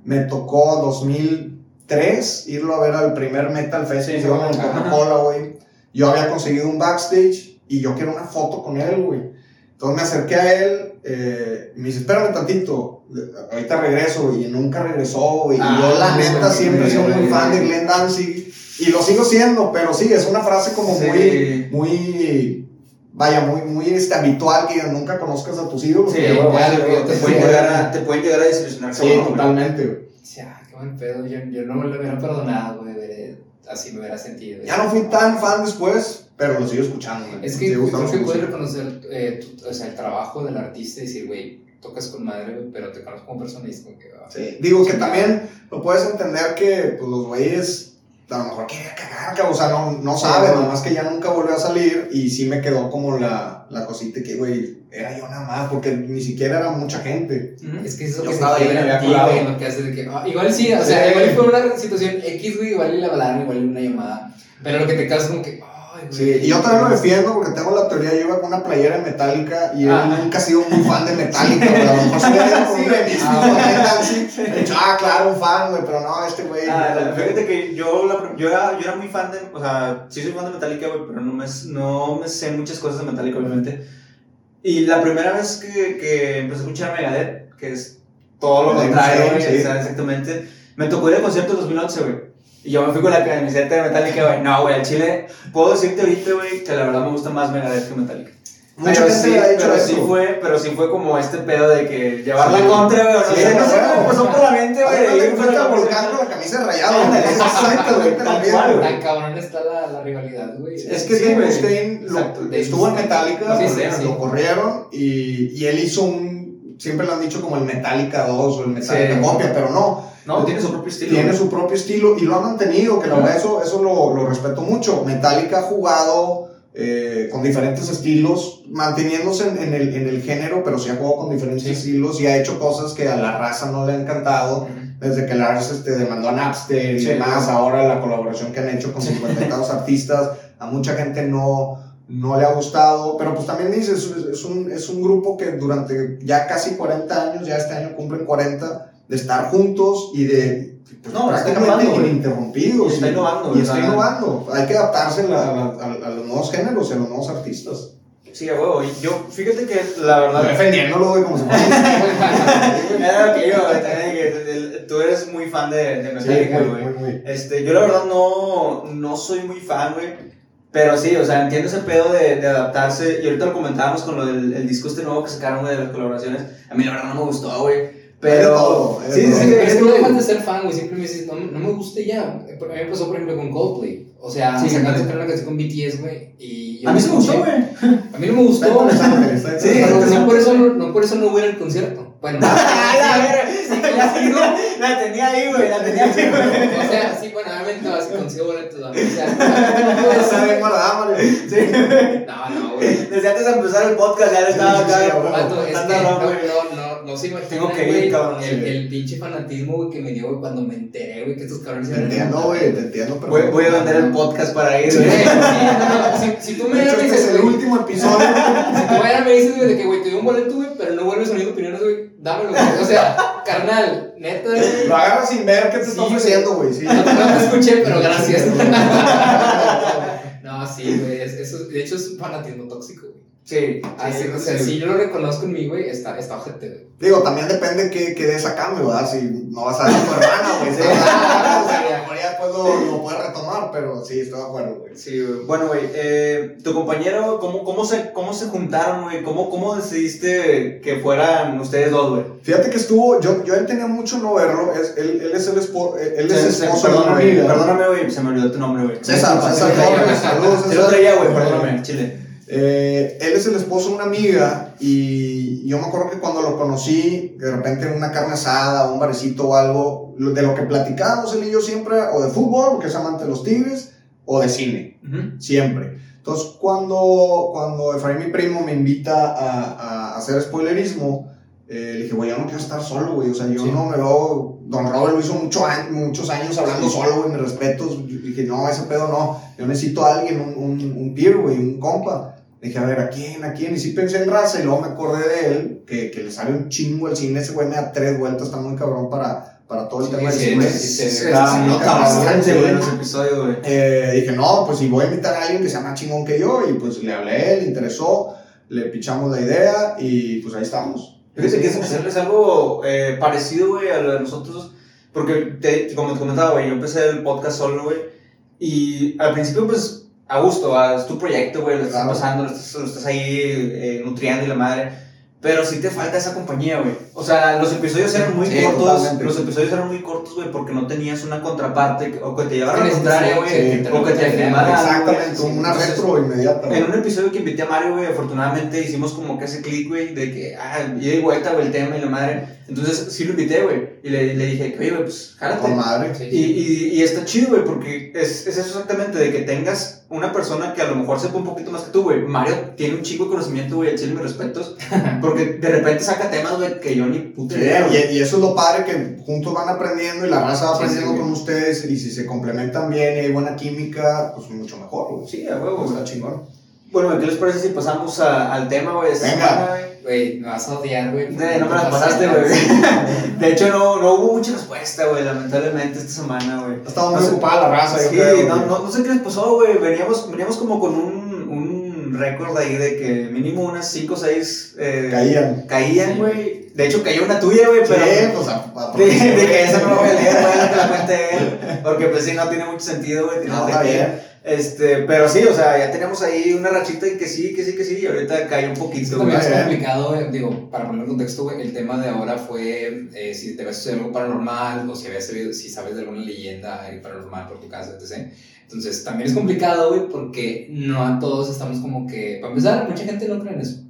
Me tocó 2003 irlo a ver al primer Metal Fest Sí, que hicieron en. Coca-Cola, güey. Yo había conseguido un backstage y yo quiero una foto con él, güey. Entonces me acerqué a él eh, me dice, espérame tantito, ahorita regreso, güey. Y nunca regresó, güey. Ah, y yo, la sí, neta, sí, siempre he sí, sido muy fan de Glenn Danzig y lo sigo siendo, pero sí, es una frase como Sí. muy, muy, vaya, muy, muy este, habitual que nunca conozcas a tus ídolos. Sí, bueno, güey, te, pueden llegar a, te pueden llegar a desilusionar. Sí, totalmente, güey. Buen pedo. Yo, yo no me lo hubiera perdonado, güey. veré, Así me hubiera sentido. Ya no fui tan fan después, pero lo sigo escuchando. güey. Es que creo que puedes reconocer eh, tu- o sea, el trabajo del artista y decir, güey, tocas con madre, güey, pero te conozco como persona y es como que. ah, Sí, Digo que también lo puedes entender que pues, los güeyes a lo mejor quería cagar, cabrón, o sea, no, no saben, Sí, nomás que ya nunca volvió a salir y sí me quedó como la, la cosita que, güey, era yo nada más, porque ni siquiera era mucha gente. Ujú. Es que eso Yo que se estaba ahí, güey, lo que hace de que. ah, igual sí, o sea, Sí. igual fue una situación X, güey, igual le hablaron, igual una llamada. Pero lo que te causa es como que. Güey. Sí, y yo también lo defiendo porque tengo la teoría, yo iba con una playera de Metallica y él Ah. nunca ha sido muy fan de Metallica, güey, a lo mejor Sí, güey, güey. ah, he ah, claro, un fan, güey, pero no, este güey. Ah, fíjate que yo, la- yo, era, yo era muy fan de, o sea, sí soy fan de Metallica, güey, pero no me, no me sé muchas cosas de Metallica, obviamente. Y la primera vez que, que empecé a escuchar a Megadeth, que es todo lo contrario, sí. o sea, exactamente, Me tocó ir al concierto 2011, güey. Y yo me fui con la camiseta de Metallica, güey. No, güey, al chile, puedo decirte ahorita, güey, que la verdad me gusta más Megadeth que Metallica. Mucha pero gente sí, ha dicho pero eso. sí fue, pero sí fue como este pedo de que llevar la Sí. contra, güey, no Sí, sé, no sé güey. cómo pasó por la mente, güey. Fuiste la camisa de rayado. Ándale, Exactamente tal lo mismo. cual, güey. Tan cabrón está la, la rivalidad, güey. Es que Sí, Dave güey. Exacto, Dave estuvo en. Metallica, lo corrieron y, y él hizo un, siempre lo han dicho como el Metallica 2 o el Metallica Sí. copia, pero no, No, tiene su propio estilo. tiene su propio estilo y lo ha mantenido, que la verdad eso, eso lo, lo respeto mucho. Metallica ha jugado eh, con diferentes estilos, manteniéndose en, en el, en el género, pero sí ha jugado con diferentes Sí. estilos y ha hecho cosas que a la raza no le ha encantado. Desde que Lars este, demandó a Napster y Sí. demás, ahora la colaboración que han hecho con 50 y tantos artistas, a mucha gente no, no le ha gustado, pero pues también dices, es, un, es un grupo que durante ya casi 40 años, ya este año cumplen 40, de estar juntos y de pues, No, está prácticamente güey. ininterrumpidos. Y está innovando, Y está innovando. Hay que adaptarse a, a a los nuevos géneros a los nuevos artistas. Sí, a huevo. Yo, fíjate que la verdad. Defendiéndolo, güey, como si fuera... Era lo que el- tú eres muy fan de, de Sí, Metallica, güey. muy. Este, yo la verdad no, no soy muy fan, güey. Pero sí, o sea, entiendo ese pedo de, de adaptarse. Y ahorita lo comentábamos con lo del el disco este nuevo que sacaron güey, de las colaboraciones. A mí la verdad no me gustó, güey. Pero. todo, sí, sí, Pero es que no dejas de ser fan, güey. Siempre me dices, no, no me gusta ya. A mí me pasó, por ejemplo, con Coldplay. O sea, Sí, sacaron sí. una canción con BTS, güey. Y yo A mí sí me gustó, güey. A mí no me gustó. Pero interesante. no por, eso, no, no por eso no voy a ir al concierto. Bueno, Ah, la tenía- la tenía ahí, güey. La tenía ahí, güey. o sea, sí, bueno, obviamente vas a conseguir boletos, ¿no? O sea, no bien guardada, Mario. No, no, güey. Desde antes de empezar el podcast ya le estaba Sí, sí, sí, acá. güey. No, no, no, no se imaginan, Tengo que ir, güey, cabrón, el, sí. el pinche fanatismo, güey, que me dio, güey, cuando me enteré, güey, que estos cabrones Te entiendo, güey, te entiendo. Voy, perfecto. voy a vender el podcast para ir, Sí, güey. sí, no, si, si tú me De hecho, me este es el güey, último episodio. si tú mañana me dices, güey, de que, güey, te doy un boleto, güey, pero no vuelves a unir opiniones, güey, dámelo, güey. O sea, carnal, neta, güey. Lo agarras sin ver qué te está Sí, ofreciendo, güey. Sí. No, no te escuché, pero gracias. No, sí, güey, es- eso, de hecho es un fanatismo tóxico, güey. Sí, Así, sí, o sea, sí. si yo lo reconozco en mí, güey, está, está ojete, güey. Digo, también depende qué, qué des a cambio, ¿verdad? Si no vas a dar a tu hermana, güey. Sí, Sí. o sea, a ya después lo, lo puedes retomar, pero sí, estoy de acuerdo, güey. Sí, güey. Bueno, güey, eh, tu compañero, ¿cómo, cómo, se, ¿cómo se juntaron, güey? ¿Cómo, ¿Cómo decidiste que fueran ustedes dos, güey? Fíjate que estuvo, yo, yo él tenía mucho no verlo, es, él, él es el esposo, él es esposo perdóname, amiga. perdóname, güey, se me olvidó tu nombre, güey. César, César güey. saludos, Se lo traía, güey, perdóname, chile. Eh, él es el esposo de una amiga y yo me acuerdo que cuando lo conocí, de repente en una carne asada un barecito o algo, de lo que platicábamos él y yo siempre, o de fútbol, porque es amante de los Tigres, o de cine, Ujú. siempre. Entonces, cuando, cuando Efraín, mi primo, me invita a, a hacer spoilerismo, eh, le dije, güey, yo no quiero estar solo, güey, o sea, yo Sí. no me veo, Don Robert lo hizo mucho muchos años hablando Sí. solo, güey, mis respetos, dije, no, ese pedo no, yo necesito a alguien, un, un, un peer, güey, un compa. Dije, a ver, ¿a quién? ¿A quién? Y sí pensé en raza y luego me acordé de él, que, que le sale un chingo el cine, ese güey me da tres vueltas, está muy cabrón para, para todo el Sí, tema del sí, cine. se nota cabrón, bastante, sí. güey. Eh, dije, no, pues si voy a invitar a alguien que sea más chingón que yo, y pues le hablé, le interesó, le pichamos la idea y pues ahí estamos. Fíjate que es, algo eh, parecido, güey, a lo de nosotros. Porque, te- como te comentaba, güey, yo empecé el podcast solo, güey. Y al principio, pues, a gusto, ah, es tu proyecto, güey, lo estás Claro. pasando, lo estás, lo estás ahí eh, nutriendo y la madre. Pero sí te falta esa compañía, güey. O sea, los episodios eran muy Sí, cortos. totalmente. Los episodios eran muy cortos, güey, porque no tenías una contraparte o que te llevara a contraria, necesitas güey. o que te algo, Exactamente, una Entonces, retro inmediata. en un episodio que invité a Mario, güey, afortunadamente hicimos como que ese click, güey, de que, ah, ida y vuelta, güey, el tema y la madre. Entonces sí lo invité, güey, y le, le dije, oye, güey, pues, jálate. Con madre. Y, y, y está chido, güey, porque es, es eso exactamente, de que tengas una persona que a lo mejor sepa un poquito más que tú, güey. Mario tiene un chico de conocimiento, güey, al chile mis respetos, porque de repente saca temas, güey, que yo ni puta idea, y, y eso es lo padre que juntos van aprendiendo y la raza va aprendiendo sí, con ustedes y si se complementan bien y hay buena química, pues mucho mejor, güey. Sí, a huevo, güey. Está chingón. Bueno, ¿qué les parece si pasamos a- al tema, güey, Venga. semana, güey? Me vas a odiar, güey. Eh, no me las pasaste, güey. De hecho, no, no hubo mucha respuesta, güey, lamentablemente, esta semana, güey. Estaba muy No ocupada la raza, yo Sí, creo, no, güey. no, no sé qué les pasó, güey. Veníamos, veníamos como con un, un récord ahí de que mínimo unas 5 o 6 Caían. caían, güey. De hecho, cayó una tuya, güey, pero. Sí, pues a, a- De, de que esa no la voy a leer, güey, la cuente él. Porque pues sí, no tiene mucho sentido, güey. No, que- está bien. Este, pero sí, o sea, ya teníamos ahí una rachita y que sí, que sí, que sí, y ahorita cayó un poquito. También es complicado, eh, digo, para poner en contexto, güey, el tema de ahora fue eh, si te había sucedido algo paranormal o si, habías si sabes de alguna leyenda paranormal por tu casa, etc. Entonces, también es complicado, güey, porque no a todos estamos como que, para empezar, mucha gente no cree en eso.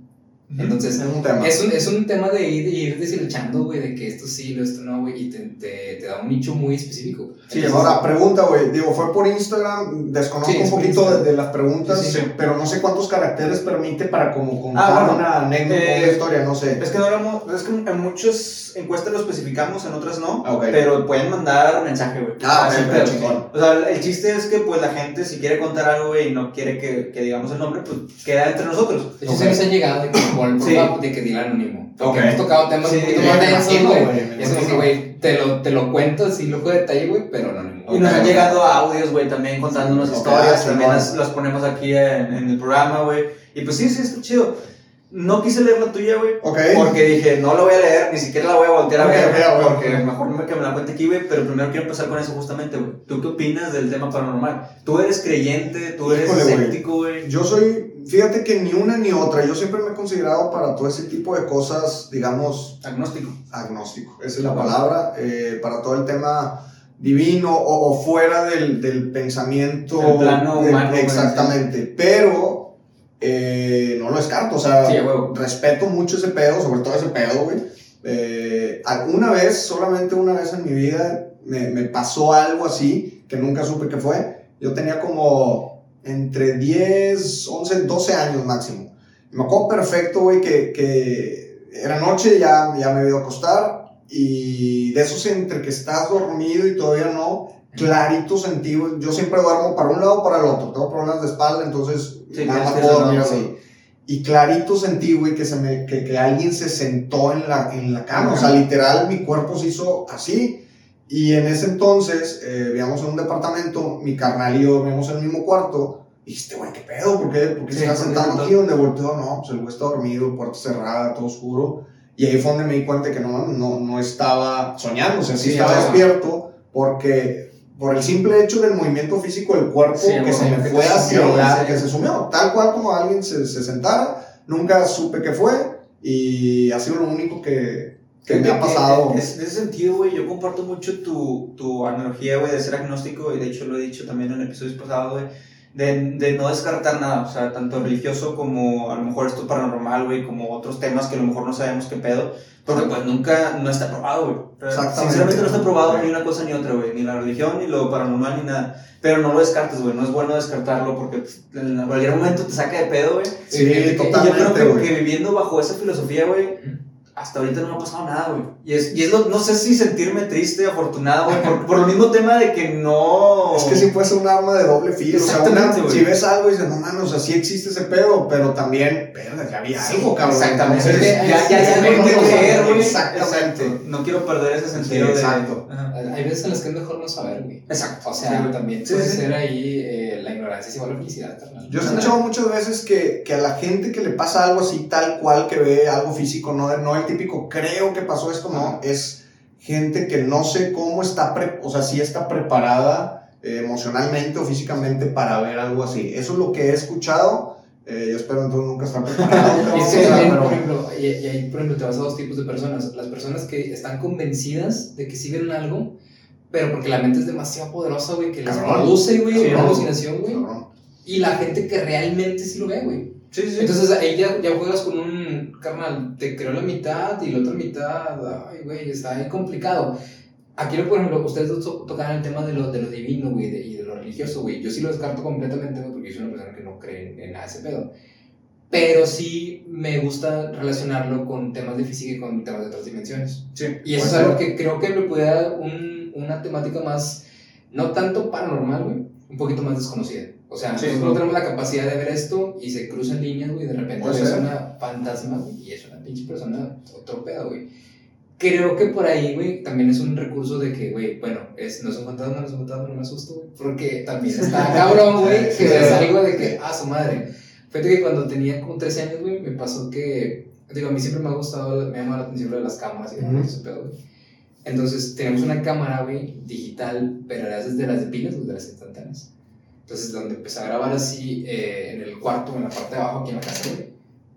Entonces, Es un tema. es un, es un tema de ir, de ir deshilachando, güey, de que esto sí, lo esto no, güey, y te, te, te da un nicho muy específico. güey. Sí, Entonces, ahora pregunta, güey. Digo, fue por Instagram. Desconozco Sí, es un poquito de, las preguntas, Sí, sí. pero no sé cuántos caracteres permite para como contar Ah, bueno, una anécdota o eh, una historia, no sé. Es que no éramos, es que en muchas encuestas lo especificamos, en otras no, Ah, pero pueden mandar mensaje, güey. Ah, Sin ok, pedo. chingón. O sea, el chiste es que pues la gente si quiere contar algo, güey, y no quiere que, que digamos el nombre, pues queda entre nosotros. De hecho, se nos ha llegado por, por Sí. de que diga anónimo. Porque Ok. hemos tocado temas Sí, un poquito más densos, güey. Y es como que, güey, te lo, te lo cuento así, loco de detalle, güey, pero anónimo. Y nos han llegado audios, güey, también contándonos Ok, historias, ah, también las, las ponemos aquí en, en el programa, güey. Y pues sí, sí, está chido. No quise leer la tuya, güey. Ok. Porque dije, no la voy a leer, ni siquiera la voy a voltear a Ok, ver, ok, ok, porque mejor me- que me la cuente aquí, güey, pero primero quiero empezar con eso justamente, güey. ¿Tú qué opinas del tema paranormal? ¿Tú eres creyente? ¿Tú eres Híjole, escéptico, güey? Yo soy, fíjate que ni una ni otra. Yo siempre me he considerado para todo ese tipo de cosas, digamos, Agnóstico. agnóstico. Esa es la palabra. eh, para todo el tema divino o, o fuera del, del pensamiento. El plano del- humano, Exactamente. Pero eh, no lo descarto. O sea, Sí, respeto mucho ese pedo, sobre todo ese pedo, güey. Eh, alguna vez, solamente una vez en mi vida, me, me pasó algo así que nunca supe qué fue. Yo tenía como entre 10, 11, 12 años máximo. Me acuerdo perfecto, güey, que, que era noche, ya, ya me había ido a acostar y de esos entre que estás dormido y todavía no, clarito sentí, güey, yo siempre duermo para un lado o para el otro, tengo problemas de espalda, entonces Sí, nada más puedo dormir así. Y clarito sentí, güey, que, se me, que, que alguien se sentó en la, en la cama. O sea, literal, mi cuerpo se hizo así. Y en ese entonces, eh, vivíamos en un departamento, mi carnal y yo dormíamos en el mismo cuarto. Y dijiste, güey, ¿qué pedo? ¿Por qué, ¿Por qué Sí, se está ¿por qué sentando sentó? aquí donde volteó? No, pues el güey está dormido, puerta cerrada, todo oscuro. Y ahí fue donde me di cuenta que no, no, no estaba soñando, o sea, sí, Sí, estaba despierto, porque por el simple hecho del movimiento físico del cuerpo Sí, que se me fue hacia la, que se sumió, tal cual como alguien se, se sentara, nunca supe qué fue y ha sido lo único que, que me ha pasado. En ese sentido, güey, yo comparto mucho tu, tu analogía, güey, de ser agnóstico, y de hecho lo he dicho también en episodios pasados, güey, de, de no descartar nada, o sea, tanto religioso como a lo mejor esto paranormal, güey, como otros temas que a lo mejor no sabemos qué pedo, porque pues nunca, no está probado, güey. Exactamente. Sinceramente no está probado ni una cosa ni otra, güey, ni la religión, ni lo paranormal, ni nada. Pero no lo descartes, güey, no es bueno descartarlo porque pues, en cualquier momento te saca de pedo, güey. Sí, Y yo creo totalmente, que, que viviendo bajo esa filosofía, güey, hasta ahorita no me ha pasado nada, güey. Y es, y es lo, no sé si sentirme triste, afortunado, güey, por, por el mismo tema de que no... Es que sí puede ser un arma de doble filo. O sea, una- si ves algo y dices, no mames, o sea, sí existe ese pedo, pero también, verga, ya había Sí, algo, cabrón. Exactamente. Entonces, ya, ya, ya, no. Exactamente. No quiero perder ese sentido Sí, de... exacto. Ajá. Hay veces en las que es mejor no saber, güey. Exacto. O Sí, sea, güey. también Sí, puede sí, sí. ser ahí eh, la ignorancia es igual a felicidad, carnal. Yo he escuchado muchas veces que, que a la gente que le pasa algo así, tal cual, que ve algo físico, no, no el típico, creo que pasó esto, no, es gente que no sé cómo está, pre- o sea, sí está preparada eh, emocionalmente o físicamente para ver algo así. Eso es lo que he escuchado. Eh, yo espero entonces nunca estar preparado. Y es que por ejemplo, y, y ahí, por ejemplo, te vas a dos tipos de personas. Las personas que están convencidas de que sí ven algo, pero porque la mente es demasiado poderosa, güey, que les Cabrón. produce, güey, Sí, una alucinación, güey. Y la gente que realmente sí lo ve, güey. Sí, sí. Entonces ahí ya, ya juegas con un carnal, te creo la mitad y la otra mitad, ay, güey, está ahí complicado. Aquí, por ejemplo, ustedes tocaron el tema de lo, de lo divino, güey, de- y de religioso, güey. Yo sí lo descarto completamente, güey, porque yo soy una persona que no cree en, nada de ese pedo. Pero sí me gusta relacionarlo con temas de física y con temas de otras dimensiones. Sí. Y eso es algo que creo que le puede dar un- una temática más, no tanto paranormal, güey, un poquito más desconocida. O sea, Sí, nosotros sí. tenemos la capacidad de ver esto y se cruzan líneas, güey, de repente ser. una fantasma, güey, y es una pinche persona, otro pedo, güey. Creo que por ahí, güey, también es un recurso de que, güey, bueno, es, no es un fantasma, no es un fantasma, no me asusto, güey. Porque también está cabrón, güey, que ves algo de que, ah, su madre. Fíjate que cuando tenía como 13 años, güey, me pasó que Digo, a mí siempre me ha gustado, me ha llamado la atención lo de las cámaras y Ujú. demás, ese pedo, güey. Entonces, tenemos una cámara, güey, digital, pero era desde las de pilas, de las instantáneas. Entonces, donde empecé a grabar así, eh, en el cuarto, en la parte de abajo, aquí en la casa, güey,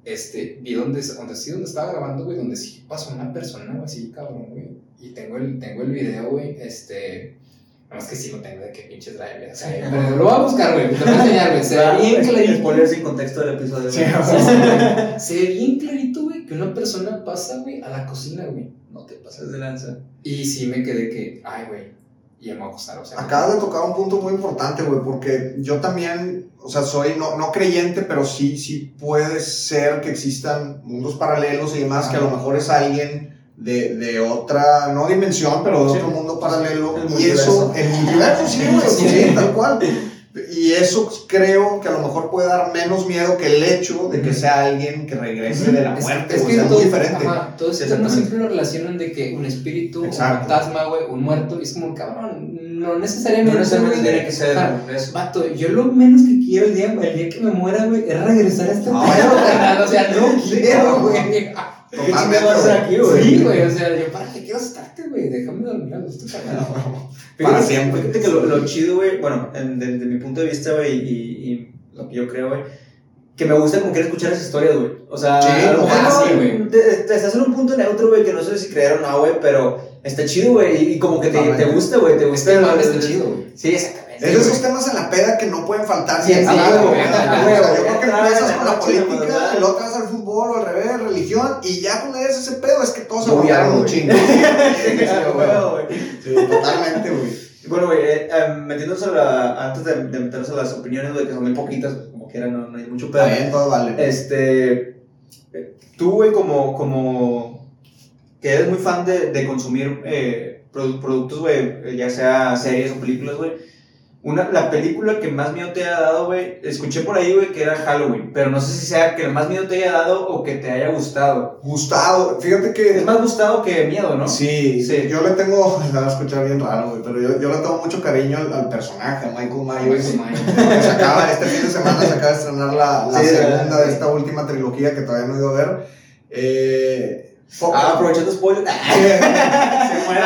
este, vi donde, donde sí, donde estaba grabando, güey, donde sí pasó una persona, güey, así, cabrón, güey. Y tengo el, tengo el video, güey, este... Nada más que sí lo tengo de que pinches drive, güey, o sea, pero lo voy a buscar, güey, te lo voy a enseñar, güey, se ve bien clarito. Spoiler sin contexto del episodio. Sí, güey. sí, Sí, Se ve bien clarito, güey, que una persona pasa, güey, a la cocina, güey. No te pases de lanza. Y sí me quedé que, ay, güey, y o sea. Acabas de tocar un punto muy importante, güey, porque yo también, o sea, soy no, no creyente, pero sí, sí puede ser que existan mundos paralelos y demás, que a lo mejor es alguien de, de otra, no dimensión, pero de Sí. otro mundo paralelo. El y eso, el multiverso, sí, güey, sí, tal cual. Y eso creo que a lo mejor puede dar menos miedo que el hecho de que sea alguien que regrese de la muerte, es, o que sea, todo, muy diferente. Ajá, todo tema exactamente. siempre lo relacionan de que un espíritu, un fantasma, güey, un muerto, y es como, cabrón, no necesariamente. No tiene que ser eso. Vato, yo lo menos que quiero el día, el día que me muera, güey, es regresar a este No, pedo, carnal, O sea, no quiero, no. güey. ¿Qué chingado vas a hacer aquí, güey? Sí, güey, o sea, yo para qué quiero estarte, güey, déjame dormir a gusto, carnal. Para siempre. Fíjate que lo, lo chido, güey, bueno, en- de- desde mi punto de vista, güey, y, y lo que yo creo, güey, que me gusta como quiera escuchar esas historias, güey. O sea, Sí, a lo mejor ah, no, sí, güey. te, te estás en un punto neutro, güey, que no sé si creer o no, güey, pero está chido, güey, y, y como que te, te gusta, güey, te gusta. el- está chido, güey. Sí, exactamente. Es de esos temas en la peda que no pueden faltar Sí, sí, güey, yo creo que empiezas con la política, y luego te vas al fútbol o al revés, religión, y ya cuando eres ese pedo es que todos se ya, un chingo. Sí, totalmente, güey. Bueno, güey, eh, eh, metiéndonos a la, antes de, de meternos a las opiniones, güey, que son muy poquitas, como quiera, no, no hay mucho pedo. Bien, todo vale. Este, eh, tú, güey, como, como que eres muy fan de, de consumir eh, produ- productos, güey, eh, ya sea series o películas, güey. Una, la película que más miedo te haya dado, güey, escuché por ahí, güey, que era Halloween, pero no sé si sea que más miedo te haya dado o que te haya gustado. Gustado, fíjate Es que. más gustado que miedo, ¿no? Sí, Sí. yo le tengo, se va a escuchar bien raro, güey, pero yo, yo le tengo mucho cariño al, al personaje, Michael Myers. Michael Myers. que se acaba, este fin de semana se acaba de estrenar la, la Sí, segunda de esta última trilogía que todavía no he ido a ver. Eh, Ah, aprovechando spoiler. se muere.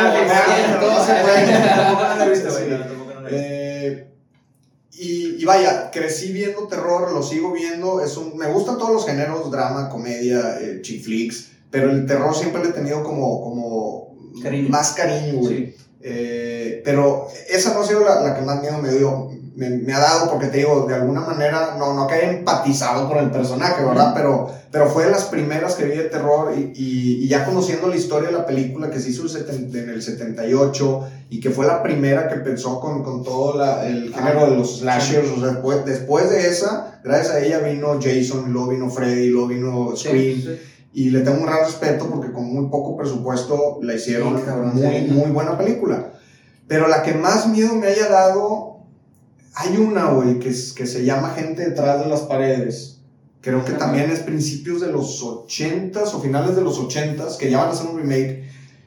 Tampoco no lo he visto, güey. Sí. no, tampoco no lo he visto. Eh, y, y vaya, crecí viendo terror, lo sigo viendo. Es un, me gustan todos los géneros, drama, comedia, eh, chick flicks, pero el terror siempre le he tenido como, como Cariño. más cariño, güey. Sí. Eh, pero esa no ha sido la, la que más miedo me dio. Me, me ha dado porque te digo, de alguna manera, no, no que haya empatizado con el personaje, ¿verdad? Pero, pero fue de las primeras que vi de terror y, y- y ya conociendo la historia de la película que se hizo el seten- en el 78 y que fue la primera que pensó con, con todo la- el género Ah, de los slashers, o sea, después, después de esa, gracias a ella vino Jason, luego vino Freddy, luego vino Scream. Sí, Y le tengo un gran respeto porque con muy poco presupuesto la hicieron Sí, cabrón, muy, sí. muy buena película. Pero la que más miedo me haya dado, hay una, güey, que, es- que se llama Gente detrás de las paredes. Creo que también es principios de los 80s o finales de los 80s, que ya van a hacer un remake.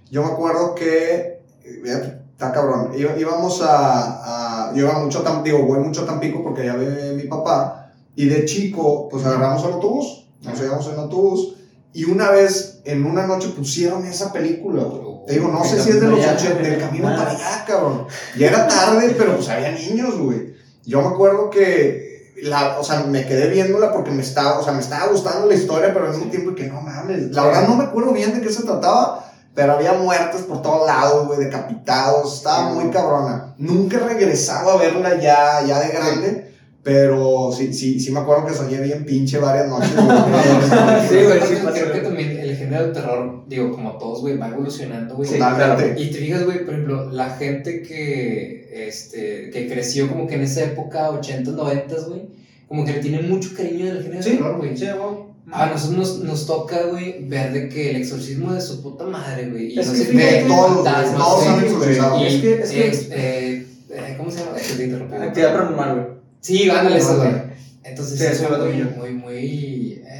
Yo me acuerdo que, eh, está cabrón, íbamos a, a- yo iba mucho, a digo, voy mucho a Tampico porque allá vive mi papá, y de chico, pues agarramos el autobús, nos íbamos en autobús, y una vez, en una noche pusieron esa película, güey. Te digo, no sé si es de los allá, 80, del camino para allá, cabrón. Ya era tarde, pero pues había niños, güey. Yo me acuerdo que, la, o sea, me quedé viéndola porque me estaba, o sea, me estaba gustando la historia, pero al mismo tiempo que no mames. La verdad no me acuerdo bien de qué se trataba, pero había muertes por todos lados, güey, decapitados. Estaba muy cabrona. Nunca he regresado a verla ya, ya de grande. Pero sí, sí, sí me acuerdo que soñé bien pinche varias noches. güey. Sí, güey, Sí, creo que también el género del terror, digo, como todos, güey, va evolucionando, güey. Totalmente. Y te fijas, güey, por ejemplo, la gente que, este, que creció como que en esa época, 80s, 90s, güey, como que le tiene mucho cariño al género del Sí, terror, güey. sí, güey. A nosotros nos, nos toca, güey, ver de que el exorcismo de su puta madre, güey. Y Es no que sé qué, todos, fantasmas, todos han exorcizado. Y Es que- es que- ex- eh, eh, ¿Cómo se llama? Te interrumpí. Actividad paranormal, güey. Sí, ándale eso, güey. Entonces, Sí, eso es muy, muy, muy, eh,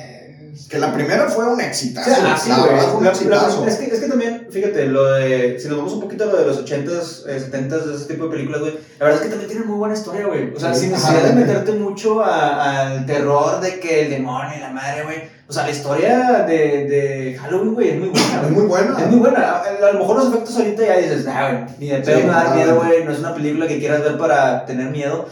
Que la primera fue un exitazo. Sí, ah, la güey. verdad fue un La- la- exitazo. es, que, es que también, fíjate, lo de, si nos vamos un poquito a lo de los 80s, eh, 70s, de ese tipo de películas, güey, la verdad es que también tienen muy buena historia, güey. O sea, Sí, sin necesidad de meterte mucho al terror de que el demonio y la madre, güey. O sea, la historia de, de Halloween, güey, es muy buena, Es muy buena. Es muy buena. A, a lo mejor los efectos ahorita ya dices, nah, güey, ni de pedo Sí, me va a dar ah, miedo, güey. No es una película que quieras ver para tener miedo.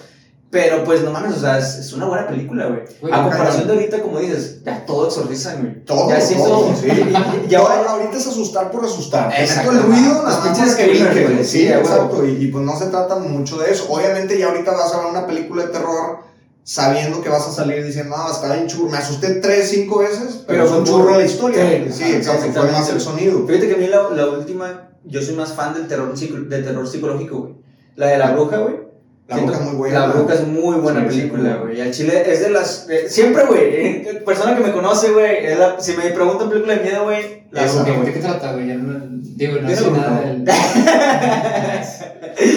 Pero pues no mames, o sea, es, es una buena película, güey. A comparación de ahorita, como dices, ya todo exorcizan, güey. Todo, ya sí, todo, sí. Y, ahora ahorita es asustar por asustar. Exacto. el ruido, más pinches que güey. Sí, exacto. Y, y pues no se trata mucho de eso. Obviamente ya ahorita vas a ver una película de terror sabiendo que vas a salir diciendo, no, está bien churro. Me asusté tres, cinco veces, pero, fue un churro la historia. Sí, Sí, exacto. Fue más el sonido. Fíjate que a mí la, la última, yo soy más fan del terror, del terror psicológico, güey. La de la bruja, güey. La bruja es muy buena. La bruja es muy buena Sí, sí, película, güey. Y al chile es de las. de- siempre, güey. eh, Persona que me conoce, güey. Si me preguntan película de miedo, güey. La Esa, bruja, ¿De qué trata, güey? Ya no, digo, no sé nada del...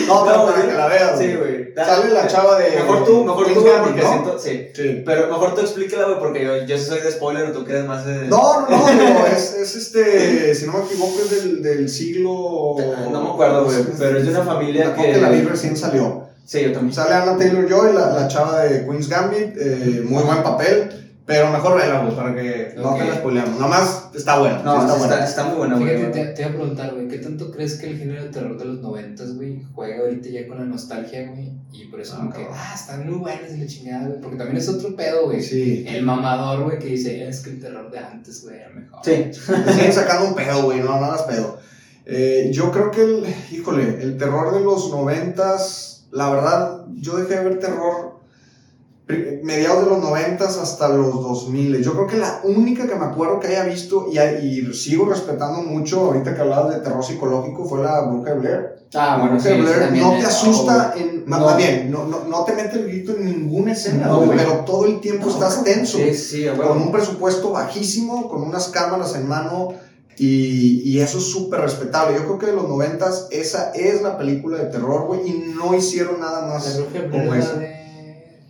No, pero No, para que la veas. Sí, güey. Sale la chava de. Mejor tú, mejor tú, güey, porque ¿no? siento. Sí. Sí. Pero mejor tú explícala, güey, porque yo, yo sí soy de spoiler, tú crees más de. No, no, no, pero es, es este, si no me equivoco, es del, del siglo... No me acuerdo, güey, pero es de una familia que- que la vi recién salió. Sí, yo también. Sale Anna Taylor-Joy, la, la chava de Queen's Gambit, eh, muy buen papel, pero mejor vela, güey, para que no te la spoileamos. Nomás está buena, No, está buena. está, está muy buena, güey. Fíjate, te, te iba a preguntar, güey, ¿qué tanto crees que el género de terror de los noventas, güey, juega ahorita ya con la nostalgia, güey? Y por eso Ah, como que, ah, están muy buenas y la chingada, güey. Porque también es otro pedo, güey. Sí. El mamador, güey, que dice, es que el terror de antes, güey, era mejor. Sí. Siguen sacando un pedo, güey, no, no hagas pedo. Eh, yo creo que el, híjole, el terror de los noventas, la verdad, yo dejé de ver terror mediados de los noventas hasta los 2000. Yo creo que la única que me acuerdo que haya visto y, y sigo respetando mucho, ahorita que hablabas de terror psicológico, fue la Bruja de Blair. Ah, bueno, sí. Blair no te asusta, en, No. más bien, no, no, no te mete el grito en ninguna escena, No, güey, pero todo el tiempo estás tenso Sí, sí, a con un presupuesto bajísimo, con unas cámaras en mano y, y eso es súper respetable. Yo creo que de los noventas esa es la película de terror, güey, y no hicieron nada La más de como eso. la de...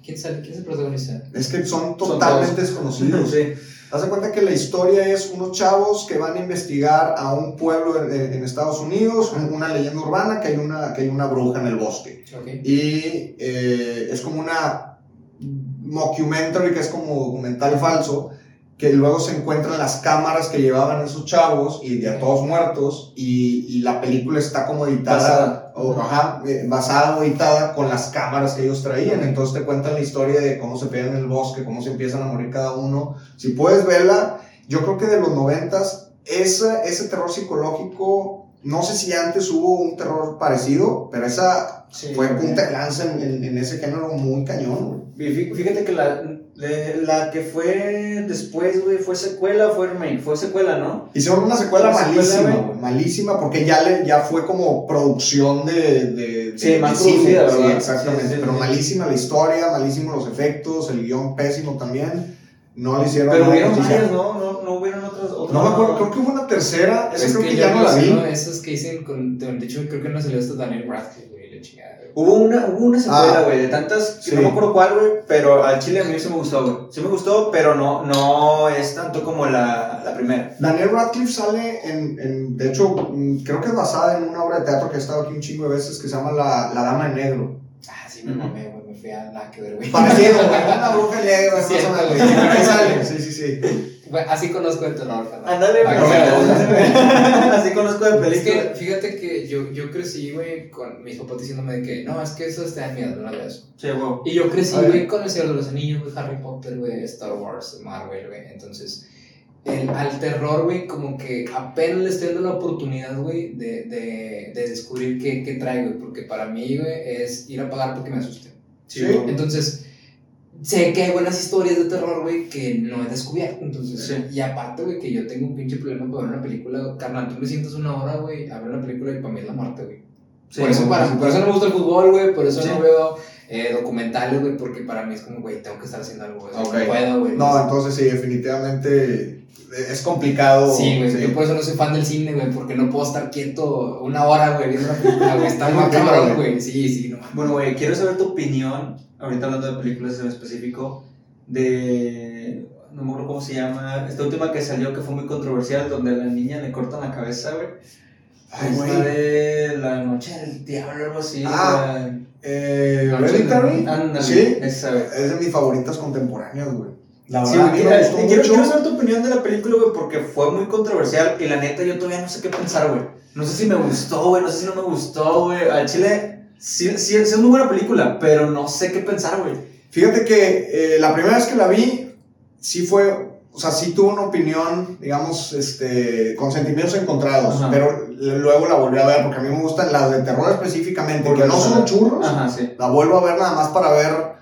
¿Quién sale? ¿Quién se protagoniza? Es que son Son totalmente todos. desconocidos. Sí. Haz de cuenta que la historia es unos chavos que van a investigar a un pueblo en, en Estados Unidos, un- una leyenda urbana que hay una, que hay una bruja en el bosque. Ok. y eh, es como una mockumentary que es como documental falso que luego se encuentran las cámaras que llevaban esos chavos y ya todos muertos y, y la película está como editada Basada. o, ajá, eh, basada o editada con las cámaras que ellos traían. Entonces te cuentan la historia de cómo se pegan en el bosque cómo se empiezan a morir cada uno. Si puedes verla yo creo que de los noventas ese, ese terror psicológico no sé si antes hubo un terror parecido pero esa Sí, fue punta de lanza en, en- en ese género muy cañón, Fíjate que la, la que fue después, güey, fue secuela o fue remake. Fue secuela, ¿no? Hicieron una secuela Una secuela, malísima, güey, malísima, porque ya, le, ya fue como producción de, de, Sí, de- más de cine, producida, sí, ¿verdad? exactamente, Sí, sí, pero sí. malísima la historia, malísimos los efectos, el guion pésimo también, no le hicieron Pero hubieron varias, ¿no? No, no hubieron otras. otras No me acuerdo, creo que hubo una tercera, esa Es creo que, que ya no la vi. ¿no? Esas que dicen con... De hecho, creo que no salió hasta Daniel Radcliffe, güey, la chingada. Hubo una, hubo una secuela, Ah. güey, de tantas, Sí. no me acuerdo cuál, güey, pero al chile a mí sí me gustó, güey. Sí me gustó, pero no, no es tanto como la, la primera. Daniel Radcliffe sale en, en- de hecho, mm, creo que es basada en una obra de teatro que he estado aquí un chingo de veces que se llama La, la Dama en Negro. Ah, sí, me mamé, güey, me fui a nada que ver, güey. Parecido, güey, una bruja negra, menos. güey. Sí, sí, sí. Güey, Así conozco el terror. Ándale. Así conozco de Es películas. que fíjate que yo, yo crecí, güey, con mis papás diciéndome de que no, es que eso te da miedo, no. Sí, güey. Y yo crecí, güey, con el Señor de los Anillos, güey, Harry Potter, güey, Star Wars, Marvel, güey. Entonces, el, al terror, güey, como que apenas le estoy dando la oportunidad, güey, de, de, de descubrir qué, qué trae, güey. Porque para mí, güey, es ir a pagar porque me asusten. Sí. Entonces, sé que hay buenas historias de terror, güey, que no he descubierto. Entonces, Sí. y aparte, güey, que yo tengo un pinche problema para ver una película. Carnal, tú me sientas una hora, güey, a ver una película y para mí es la muerte, güey. Sí, por, eso, para, por eso no me gusta el fútbol, güey, por eso Sí. no veo eh, documentales, güey, porque para mí es como, güey, tengo que estar haciendo algo, güey. Ok. No puedo, güey. No, entonces sí, definitivamente es complicado. Sí, güey, sí. yo por eso no soy fan del cine, güey, porque no puedo estar quieto una hora, güey, viendo una película, güey. Está Es muy cabrón, güey. Sí, sí, no. Bueno, güey, quiero saber tu opinión, ahorita hablando de películas en específico, de. No me acuerdo cómo se llama. Esta última que salió que fue muy controversial, donde a la niña le cortan la cabeza, güey. Ay, Esta de la noche del diablo, algo así. Ah, la- Eh, Hereditary. Sí. esa, güey. Es de mis favoritas contemporáneas, güey. La Sí, verdad, a mí me gustó quiero, mucho. quiero saber tu opinión de la película, güey, porque fue muy controversial y la neta yo todavía no sé qué pensar, güey. No sé si me gustó, güey, no sé si no me gustó, güey. Al chile, sí, sí, es muy buena película, pero no sé qué pensar, güey. Fíjate que eh, la primera vez que la vi, sí fue, o sea, sí tuve una opinión, digamos, este, con sentimientos encontrados, Ajá. pero luego la volví a ver porque a mí me gustan las de terror específicamente, Porque que no son- churros, Ajá, sí. la vuelvo a ver nada más para ver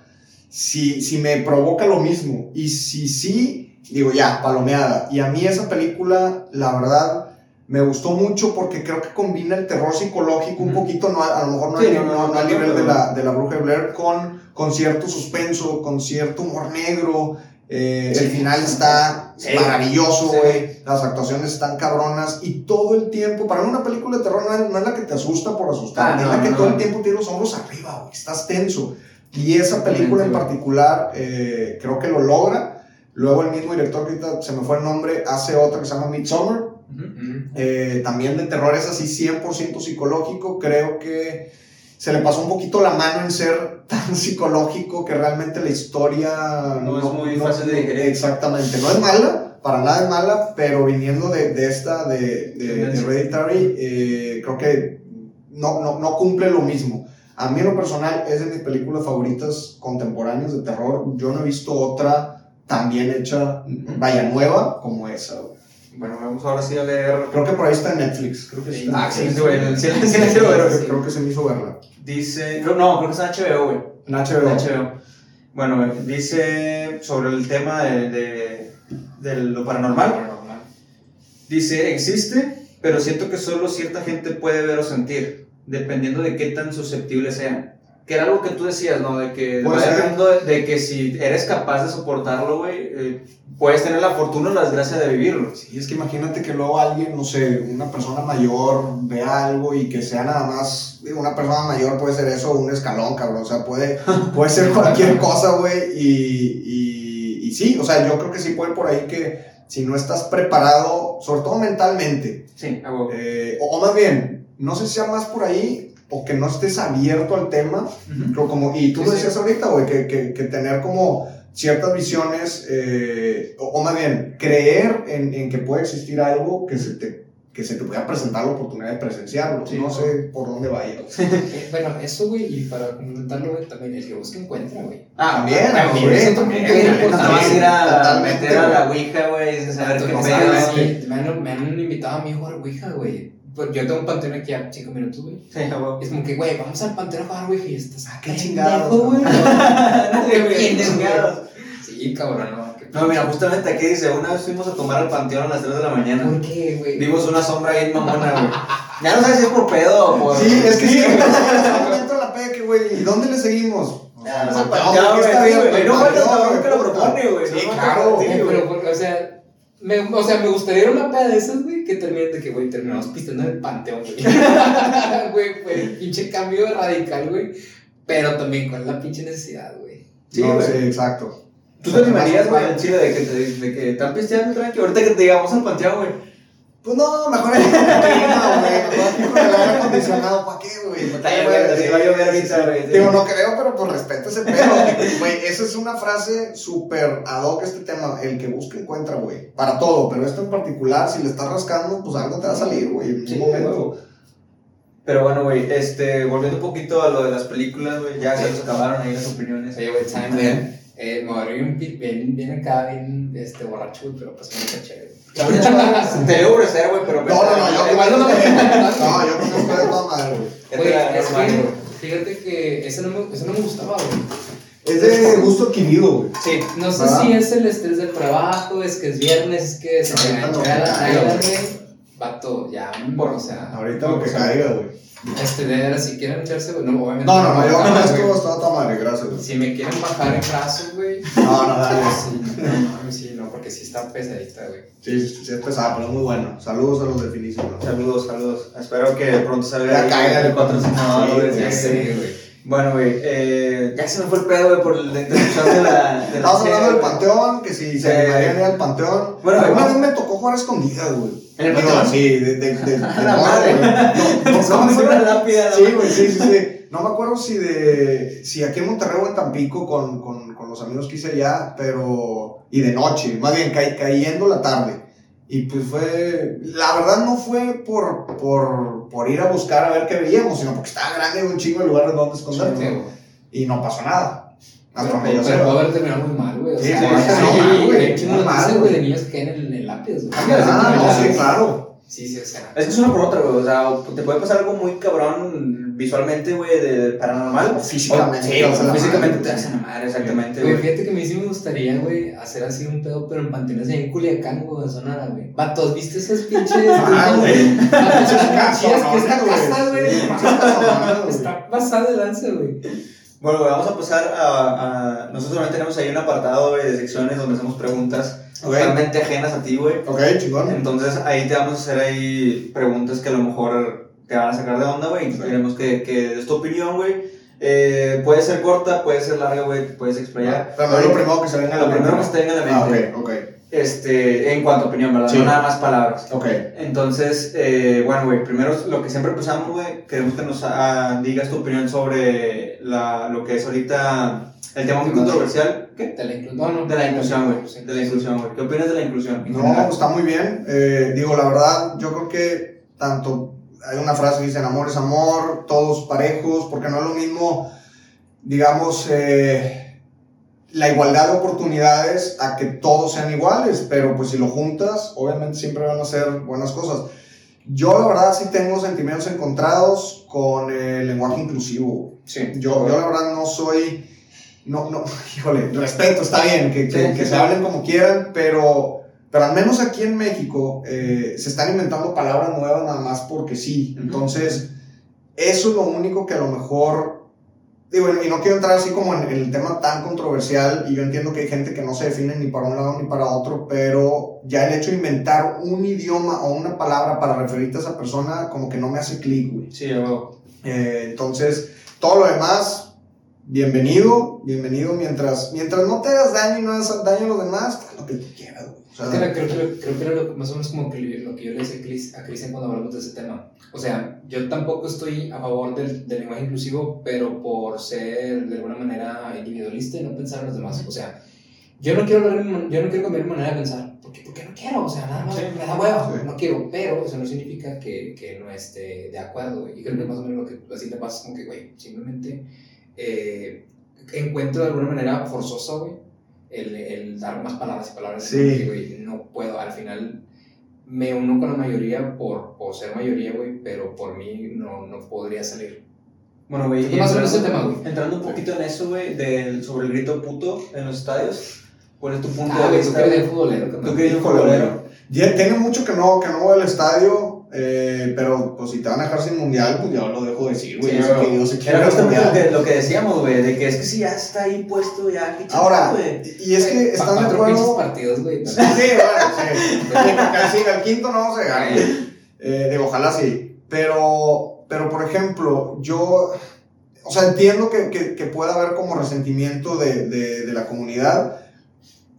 si, si me provoca lo mismo. Y si sí, digo ya, palomeada. Y a mí esa película, la verdad, me gustó mucho porque creo que combina el terror psicológico un poquito, no, a a lo mejor no, Sí, al- no, no, no- no, no al no, nivel de la, de la bruja de Blair, con, con cierto suspenso, con cierto humor negro. Eh, Sí. el final está Sí. maravilloso, güey. Las actuaciones están cabronas y todo el tiempo, para mí una película de terror no es, no es la que te asusta por asustar, Ah, es la que todo el tiempo tiene los hombros arriba, güey. Estás tenso. Y esa película en particular eh, creo que lo logra. Luego el mismo director, que se me fue el nombre, hace otra que se llama Midsommar. Eh, también de terror es así 100% psicológico. Creo que se le pasó un poquito la mano en ser tan psicológico que realmente la historia No es muy fácil de digerir. Exactamente, no es mala, para nada es mala, pero viniendo de, de esta, de, de, de. Hereditary, eh, creo que no, no, no cumple lo mismo. A mí en lo personal es de mis películas favoritas contemporáneas de terror. Yo no he visto otra tan bien hecha, vaya nueva, como esa. Bueno, vamos ahora sí a leer. Creo que por ahí está en Netflix. Creo que sí está Ah, sí, sí, güey. silencio- el silencio, Creo que- Creo que se me hizo verla. Dice. creo- No, creo que está en HBO, güey. En HBO. En HBO. Bueno, dice sobre el tema de, de, de lo paranormal. Paranormal. Dice, existe, pero siento que solo cierta gente puede ver o sentir, dependiendo de qué tan susceptible sean. Que era algo que tú decías, ¿no? De que de, de que si eres capaz de soportarlo, güey, eh, puedes tener la fortuna o la desgracia de vivirlo. Sí, es que imagínate que luego alguien, no sé, una persona mayor vea algo y que sea nada más, una persona mayor puede ser eso, un escalón, cabrón, o sea, puede, puede ser cualquier cosa, güey, y, y, y sí, o sea, yo creo que sí puede por ahí que si no estás preparado, sobre todo mentalmente, Sí, eh, o, o más bien, no sé si sea más por ahí o que no estés abierto al tema, Ujú. Creo como, y tú Sí, lo sí. decías ahorita, güey, que, que, que tener como ciertas visiones, eh, o, o más bien, creer en, en que puede existir algo que se te, que se te pueda presentar la oportunidad de presenciarlo. Sí, no sé por dónde vaya. Eh, bueno, eso, güey, y para complementarlo, güey, también el que busca encuentra, güey. Ah, También, también, güey, eso también, también, güey, güey, Nada más ir a totalmente, meter a la ouija, güey, saber qué pedo. sí, me han invitado a mí a jugar Ouija, güey. Pues Yo tengo un panteón aquí a 5 minutos, güey. Sí. Es como que, güey, vamos al panteón a jugar Ouija y estás. Ah, qué chingados, güey. Qué bien, chingados. Sí, cabrón, no. No, mira, justamente aquí dice, una vez fuimos a tomar al panteón a las 3 de la mañana. ¿Por qué, güey? Vimos una sombra ahí mamona, güey. Ya no sabes si es por pedo o por... Sí, es que sí, me entra la peque, güey. ¿Y dónde le seguimos? Ya, no Al sé, panteón, ya, ¿qué güey, está sí, bien, güey, no falta el panteón, cabrón que lo puta. propone, güey. Sí, no falta- claro. sí, Eh, güey. pero, porque, o sea, me, o sea, me gustaría ir una peda de esas, güey, que termine de que, güey, terminamos pisteando en el panteón, güey. Güey, fue el pinche cambio radical, güey. Pero también, ¿cuál es la pinche necesidad, güey? Sí, no, sí, exacto. ¿Tú te animarías, güey, en Chile de que te de que están pisteando tranqui? Ahorita que te digamos al panteón, güey. Pues no, mejor aquí, no, güey. Mejor el aire acondicionado, ¿para qué, güey? Está lloviendo, sí, va a llover ahorita, güey. sí. Digo, no creo, pero pues respeto ese pedo. Güey, esa es una frase súper ad hoc este tema. El que busca encuentra, güey. Para todo, pero esto en particular, si le estás rascando, pues algo te va a salir, güey. En Sí, un momento. Pero bueno, güey, este, volviendo un poquito a lo de las películas, güey, ya se nos acabaron ahí las opiniones. Oye, güey, ¿saben? Eh, me voy a ir un pi- bien, bien acá, bien este, borracho, pero pues muy chévere. Te debo ofrecer, güey, pero... No, no, no, yo Igual no me- No, yo creo que fue de toda madre, güey. Es que, fíjate que ese no me, ese no me gustaba, güey. Es de gusto adquirido, güey. Sí, No sé ¿Verdad? si es el estrés del trabajo, es que es viernes, es que se lo engancha la güey. Vato, ya, Por- o sea. Ahorita lo que caiga, güey. Este, de si quieren echarse, güey, no, obviamente. No, no, no, yo con güey. esto está toda madre, gracias, güey. Si me quieren bajar en brazos, güey. No, no, dale. Sí, no, sí, no, porque sí está pesadita, güey. Sí, sí, sí, es pesada, pero es muy bueno. Saludos a los de Finísimo. Saludos, saludos. Espero que pronto salga Ya ahí caiga el patrocinador, güey. Ya Sí, sí. güey. Bueno, güey, eh, ya se me fue el pedo, güey, por la introducción de la. De la Estamos cheve, hablando del panteón, que si se Sí. animarían a ir al panteón. Bueno, Alguna vamos- vez me tocó jugar a escondidas, güey. ¿En el panteón? Sí, de, de, de, de la madre. güey. No, lápida, Sí, güey, sí, sí, sí. No me acuerdo si de. Si aquí en Monterrey o en Tampico con, con, con los amigos que hice allá, pero. Y de noche, más bien ca- cayendo la tarde. Y pues fue. La verdad no fue por, por, por ir a buscar a ver qué veíamos, sino porque estaba grande y un chingo de lugares donde. Sí, güey. Y no pasó nada. Hasta Pero, pero puede haber terminado muy mal, güey. O Sí, sea, sí, sí, sí, muy mal, güey, de niños que caen en, lápidas, güey. Ah, no, sí, claro. Sí, sí, o sea. Es que es una por otra, güey. O sea, te puede pasar algo muy cabrón visualmente, güey, de paranormal. O físicamente O- sí, o físicamente madre. te hacen la madre, exactamente, Güey, fíjate que a mí sí me gustaría, güey, hacer así un pedo, pero en panteones ahí en Culiacán, güey, en Sonora, güey. Vatos, ¿viste esas pinches? Ah, güey. Que esta casononas, casa, güey. Está pasada de lanza, güey. Bueno, güey, vamos a pasar a, a- Nosotros también tenemos ahí un apartado, güey, de secciones donde hacemos preguntas Ok. totalmente ajenas a ti, güey. Ok, chingón. Entonces ahí te vamos a hacer ahí preguntas que a lo mejor te van a sacar de onda, güey. Queremos que, que des tu opinión, güey. Eh, puede ser corta, puede ser larga, güey, puedes explayar. Pero no es lo primero que se venga a la Lo primero que mente. se venga a la Ah, mente. ok, ok. Este, en cuanto a opinión, ¿verdad? Sí. No nada más palabras. Ok. Entonces, eh, bueno, güey, primero lo que siempre empezamos, güey, queremos que nos ah, digas tu opinión sobre la, lo que es ahorita el tema muy controversial. ¿Qué? De la inclusión. No, no. De la inclusión, güey. Sí. De la inclusión, güey. ¿Qué opinas de la inclusión? No, general? está muy bien. Eh, digo, la verdad, yo creo que tanto hay una frase que dice amor es amor, todos parejos, porque no es lo mismo, digamos, eh, la igualdad de oportunidades a que todos sean iguales, pero pues si lo juntas, obviamente siempre van a ser buenas cosas. Yo la verdad sí tengo sentimientos encontrados con el lenguaje inclusivo. Sí. Yo, yo la verdad no soy, no, no, híjole, respeto, está bien, que, que, Sí, que sí, se hablen como quieran, pero, pero al menos aquí en México eh, se están inventando palabras nuevas nada más porque sí. Entonces, eso es lo único que a lo mejor, digo, y no quiero entrar así como en, en el tema tan controversial, y yo entiendo que hay gente que no se define ni para un lado ni para otro, pero ya el hecho de inventar un idioma o una palabra para referirte a esa persona, como que no me hace clic, güey. Sí, güey. Eh, entonces, todo lo demás, bienvenido, bienvenido mientras, mientras no te hagas daño y no hagas daño a los demás, haz lo que tú quieras. güey. O sea, era- creo, que- creo que era lo- más o menos como que lo que yo le decía a Cristian cuando hablamos de ese tema. O sea, yo tampoco estoy a favor del, del lenguaje inclusivo, pero por ser de alguna manera individualista y no pensar en los demás. O sea, yo no quiero, yo no quiero cambiar mi manera de pensar. Porque, porque no quiero, o sea, nada más Sí. me da hueva, Sí. no quiero. Pero eso no significa que, que no esté de acuerdo. Y creo que más o menos lo que así te pasa es como que, güey, simplemente eh, encuentro de alguna manera forzosa, güey, el, el dar más palabras y palabras. Sí. güey, no puedo, al final me uno con la mayoría por, por ser mayoría, güey, pero por mí no, no podría salir. Bueno, güey. entrando- ese tema, güey. Entrando un poquito en eso, güey, del- sobre el grito puto en los estadios. ¿Cuál es tu punto Ah, de güey, tú vista? que eres futbolero. Tú que eres futbolero. ya tiene mucho que no, que no voy al estadio, eh, pero pues si te van a dejar sin mundial, pues ya lo dejo decir, güey. Sí, que Dios se quiere Era el justamente lo que, lo que decíamos, güey, de que es que si ya está ahí puesto, ya, Ahora, güey. y es que están de acuerdo. partidos, güey. Sí, bueno, sí. Casi al quinto no vamos a llegar. Eh, digo, ojalá sí. Pero, pero, por ejemplo, yo, o sea, entiendo que, que, que pueda haber como resentimiento de, de, de la comunidad,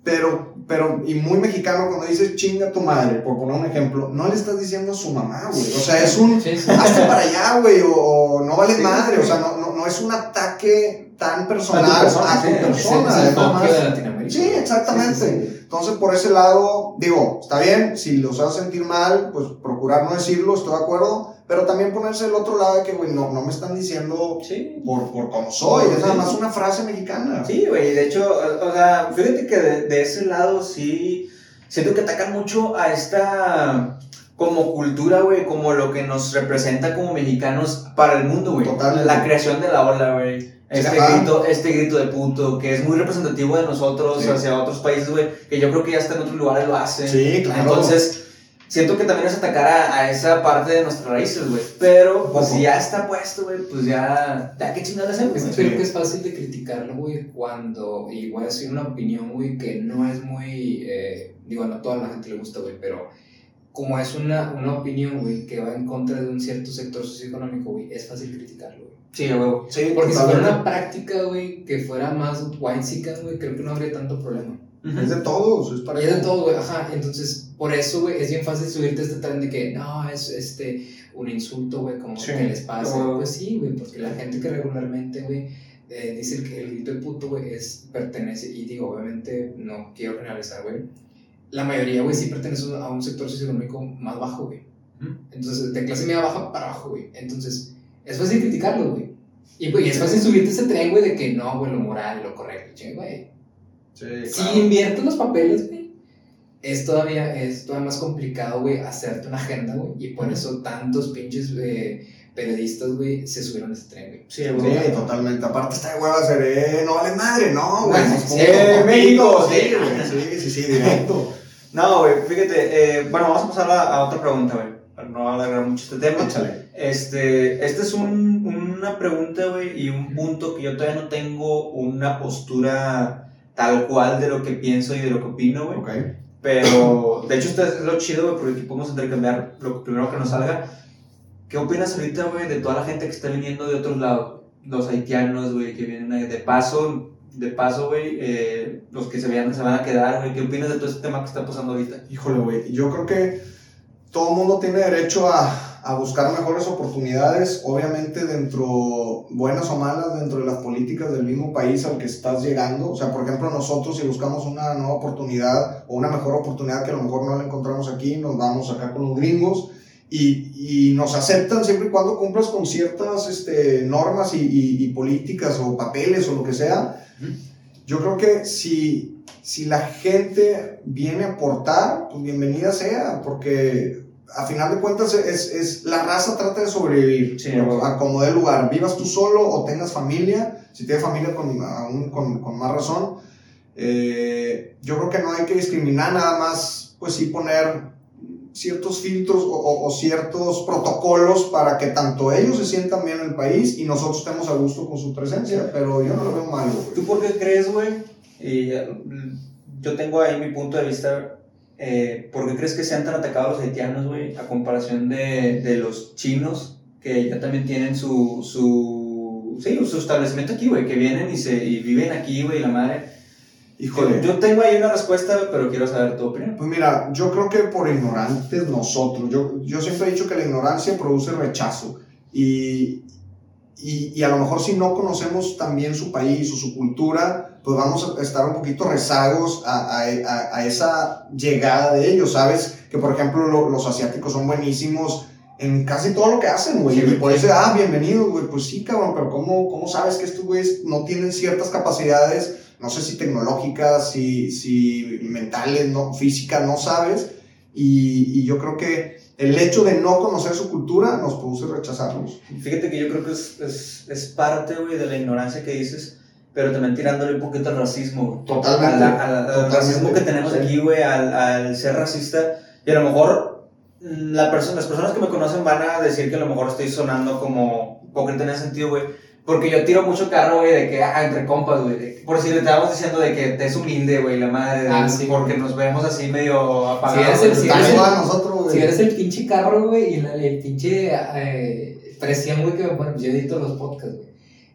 pero, pero, y muy mexicano cuando dices chinga tu madre, por poner un ejemplo, no le estás diciendo a su mamá, güey. O sea, es un, Sí, sí. hazte para allá, güey, o, o no vales Sí, madre, o sea, no, no, no es un ataque tan personal A tu persona, a tu persona. es más- de Latinoamérica. Sí, exactamente. Entonces, por ese lado, digo, está bien, si los hace sentir mal, pues procurar no decirlo, estoy de acuerdo, pero también ponerse el otro lado de que, güey, no, no me están diciendo Sí. por, por cómo soy, es nada Sí. más una frase mexicana. Sí, güey, de hecho, o sea, fíjate que de, de ese lado sí siento que atacan mucho a esta como cultura, güey, como lo que nos representa como mexicanos para el mundo, güey. La creación de la ola, güey. Este, Ajá. grito, este grito de puto, que es muy representativo de nosotros Sí. hacia otros países, güey, que yo creo que ya hasta en otros lugares lo hacen. Sí, claro. Entonces, siento que también es atacar a, a esa parte de nuestras raíces, güey. Pero, pues si ya está puesto, güey, pues ya, ya qué chingados hacemos, güey? creo que es fácil de criticarlo, güey, cuando, y voy a decir una opinión, güey, que no es muy, eh, digo, no a toda la gente le gusta, güey, pero como es una, una opinión, güey, que va en contra de un cierto sector socioeconómico, güey, es fácil criticarlo, güey. Sí, huevo. Sí, Porque si fuera una práctica, güey, que fuera más white güey, creo que no habría tanto problema. Es de todos, es para Y es de todo, güey, ajá. Entonces, por eso, güey, es bien fácil subirte a este tren de que no, es este un insulto, güey, como Sí. que les pasa. Pues sí, güey, porque la gente que regularmente, güey, eh, dice que el grito de puto, güey, es, pertenece, y digo, obviamente, no quiero generalizar, güey. La mayoría, güey, sí pertenece a un sector socioeconómico más bajo, güey. Entonces, de clase media baja para abajo, güey. Entonces, es fácil criticarlo, güey. Y, pues, y es fácil subirte a ese tren, güey, de que no, güey, lo moral, lo correcto, che, güey. Sí, Si claro. inviertes los papeles, güey, es todavía, es todavía más complicado, güey, hacerte una agenda, güey. Y por eso tantos pinches eh, periodistas, güey, se subieron a ese tren, güey. Sí, totalmente. Aparte está de hueva ser, eh, no vale madre, no, güey. Bueno, sí, como- México, sí, sí. güey, sí, sí, sí, directo. No, güey, fíjate, eh, bueno, vamos a pasar a, a otra pregunta, güey, para no alargar mucho este tema. Échale. Este, este es un, una pregunta, güey, y un punto que yo todavía no tengo una postura tal cual de lo que pienso y de lo que opino, güey. Ok. Pero, de hecho, esto es lo chido, güey, porque aquí podemos intercambiar lo primero que nos salga. ¿Qué opinas ahorita, güey, de toda la gente que está viniendo de otros lados? Los haitianos, güey, que vienen ahí de paso, de paso, güey, eh, los que se, vayan, se van a quedar, güey. ¿Qué opinas de todo este tema que está pasando ahorita? Híjole, güey. Yo creo que todo el mundo tiene derecho a, a buscar mejores oportunidades, obviamente dentro, buenas o malas, dentro de las políticas del mismo país al que estás llegando. O sea, por ejemplo, nosotros si buscamos una nueva oportunidad o una mejor oportunidad que a lo mejor no la encontramos aquí, nos vamos acá con los gringos. Y, y nos aceptan siempre y cuando cumplas con ciertas este, normas y, y- y políticas o papeles o lo que sea. Yo creo que si, si la gente viene a aportar, pues bienvenida sea, porque a final de cuentas es, es la raza trata de sobrevivir, Sí, ¿no? bueno. a como dé lugar, vivas tú solo o tengas familia, si tienes familia con, aún con, con más razón, eh, yo creo que no hay que discriminar nada más, pues sí poner ciertos filtros o, o- o ciertos protocolos para que tanto ellos se sientan bien en el país y nosotros estemos a gusto con su presencia, pero yo no lo veo malo. güey. ¿Tú por qué crees, güey? Y eh, yo tengo ahí mi punto de vista. Eh, ¿Por qué crees que sean tan atacados los haitianos, güey? A comparación de, de los chinos, que ya también tienen su, su, sí, su establecimiento aquí, güey, que vienen y, se, y viven aquí, güey, la madre. Híjole. Yo, yo tengo ahí una respuesta, pero quiero saber tu opinión. Pues mira, yo creo que por ignorantes nosotros, yo, yo siempre he dicho que la ignorancia produce rechazo y, y, y a lo mejor si no conocemos también su país o su cultura, pues vamos a estar un poquito rezagos a, a, a- a esa llegada de ellos, ¿sabes? Que por ejemplo lo- los asiáticos son buenísimos en casi todo lo que hacen, güey. Sí, y por eso, ah, bienvenidos, güey. Pues sí, cabrón, pero ¿cómo, cómo sabes que estos güeyes no tienen ciertas capacidades, no sé si tecnológicas, si, si mentales, no, físicas, no sabes? Y, y yo creo que el hecho de no conocer su cultura nos produce rechazarlos. Fíjate que yo creo que es, es, es parte, güey, de la ignorancia que dices, pero también tirándole un poquito al racismo. Totalmente. A la- a la- al Totalmente. racismo que tenemos Sí. aquí, güey, al, al ser racista. Y a lo mejor mm, la perso- las personas que me conocen van a decir que a lo mejor estoy sonando como hipócrita en ese sentido, güey. Porque yo tiro mucho carro, güey, de que, ah, entre compas, güey. Por si le estábamos diciendo de que te es humilde, güey, la madre. Ah, de- sí, porque nos vemos así medio apagados. eres el- si eres el- a nosotros. Si eres el pinche carro, güey, y la- el pinche eh, presión, güey, que me pone, pues yo edito los podcasts, güey.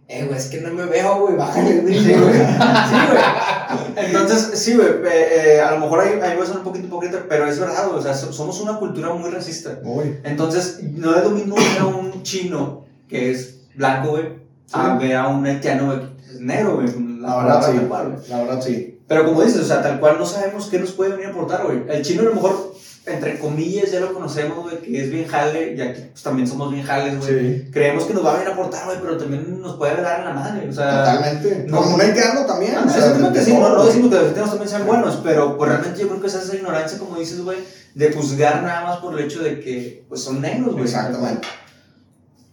Eh, güey, es que no me veo, güey, bájale el brillo, Sí, güey. Sí, güey. Entonces, sí, güey. eh, eh, a lo mejor ahí, ahí voy a ser un poquito hipócrita, pero es verdad, güey. O sea, so- somos una cultura muy racista. Uy. Entonces, no es lo mismo ver a un chino que es blanco, güey, a ver a un haitiano, güey, que es negro, güey. La verdad, sí. cual. La verdad, sí. Pero como dices, o sea, tal cual no sabemos qué nos puede venir a aportar, güey. El chino a lo mejor, entre comillas, ya lo conocemos, güey, que es bien jale, y aquí pues, también somos bien jales, güey. Sí. Creemos que nos va a venir a aportar, güey, pero también nos puede dar en la madre, o sea... Totalmente. no. Haitiano también. Ah, o sea, sí, no, no decimos que los haitianos también sean buenos, pero pues, realmente yo creo que es esa ignorancia, como dices, güey, de juzgar nada más por el hecho de que pues, son negros, güey. Exactamente.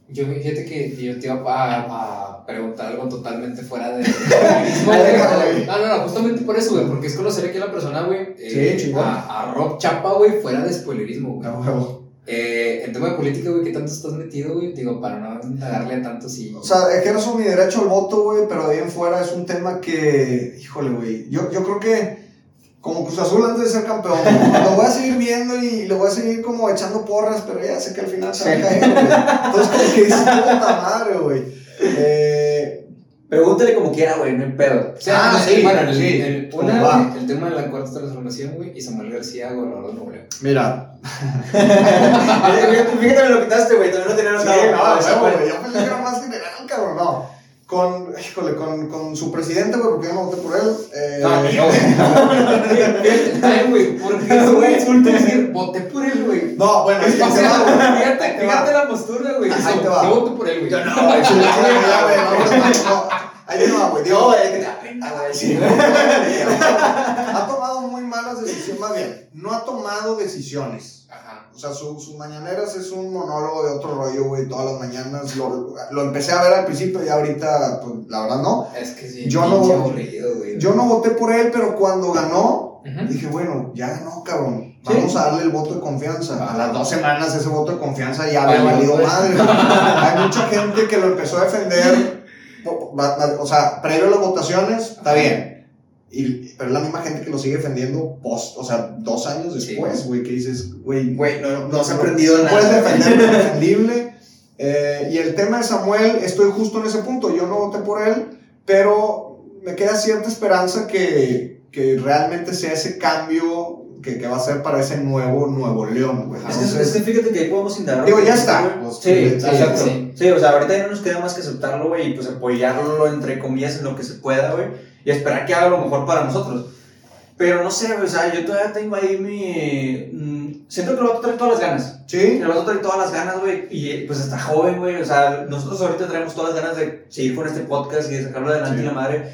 Yo, fíjate que yo te iba a, a preguntar algo totalmente fuera de. No, no, no, justamente por eso, güey, porque es conocer aquí a la persona, güey. eh, Sí, chingón. a, a Rob Chapa, güey, fuera de spoilerismo, güey. Eh, en tema de política, güey, ¿qué tanto estás metido, güey? Digo, para no darle a tanto sí. O sea, ejerzo mi derecho al voto, güey, pero de ahí en fuera es un tema que, híjole, güey, yo, yo creo que como Cruz Azul antes de ser campeón. Lo voy a seguir viendo y le voy a seguir como echando porras, pero ya sé que al final se va a caer, güey. Entonces, como que dices, puta madre, güey. Eh, Pregúntale como quiera, güey, no hay pedo. O sea, Ah, sí, sí, bueno, el, sí. el- ¿Cómo una, el tema de la cuarta transformación, güey, y Samuel García, gobernador de Nuevo mira. Fíjate, fíjate, me lo quitaste, güey, también lo tenía Sí, anotado. no, Esa, güey, güey. yo pensé que era más general, cabrón, no. Con, híjole, con, con su presidente, güey, porque yo no voté por él. Eh, No, ni yo, güey. ¿por qué es un insulto decir voté por él, güey? no, bueno, es que O se va, fíjate, fíjate va. la postura, güey. Ahí te va. Yo voto por él, güey. Yo no, güey, no, no, no. Ahí te va, güey. No, güey. Sí. ha tomado muy malas decisiones, más bien, no ha tomado decisiones. O sea, su, sus mañaneras es un monólogo de otro rollo, güey, todas las mañanas. Lo, lo empecé a ver al principio y ahorita, pues, la verdad no. Es que sí, Yo no- aburrido, güey. Yo no voté por él, pero cuando ganó, dije, bueno, ya ganó, cabrón. Vamos a darle el voto de confianza. A las dos semanas ese voto de confianza ya había valido pues. madre. Hay mucha gente que lo empezó a defender. O sea, previo a las votaciones, está bien. Y, pero es la misma gente que lo sigue defendiendo post, o sea, dos años Sí. después, güey, que dices, güey, Güey, no, no has aprendido no nada. Puedes defender lo indefendible. Eh, y el tema de Samuel, estoy justo en ese punto. Yo no voté por él, pero me queda cierta esperanza que, que realmente sea ese cambio que, que va a ser para ese nuevo Nuevo León, güey. Es que, es que fíjate que ahí podemos indagar. Digo, ya está, pues, sí, sí, exacto. sí. Sí. o sea, ahorita ya no nos queda más que aceptarlo, güey, y pues apoyarlo, entre comillas, en lo que se pueda, güey, y esperar que haga lo mejor para nosotros. Pero no sé, o sea, yo todavía tengo ahí mi. mm, siento que el vato trae todas las ganas. sí, El vato trae todas las ganas, güey, y pues está joven, güey, o sea, nosotros ahorita traemos todas las ganas de seguir con este podcast y de sacarlo adelante Sí. y la madre.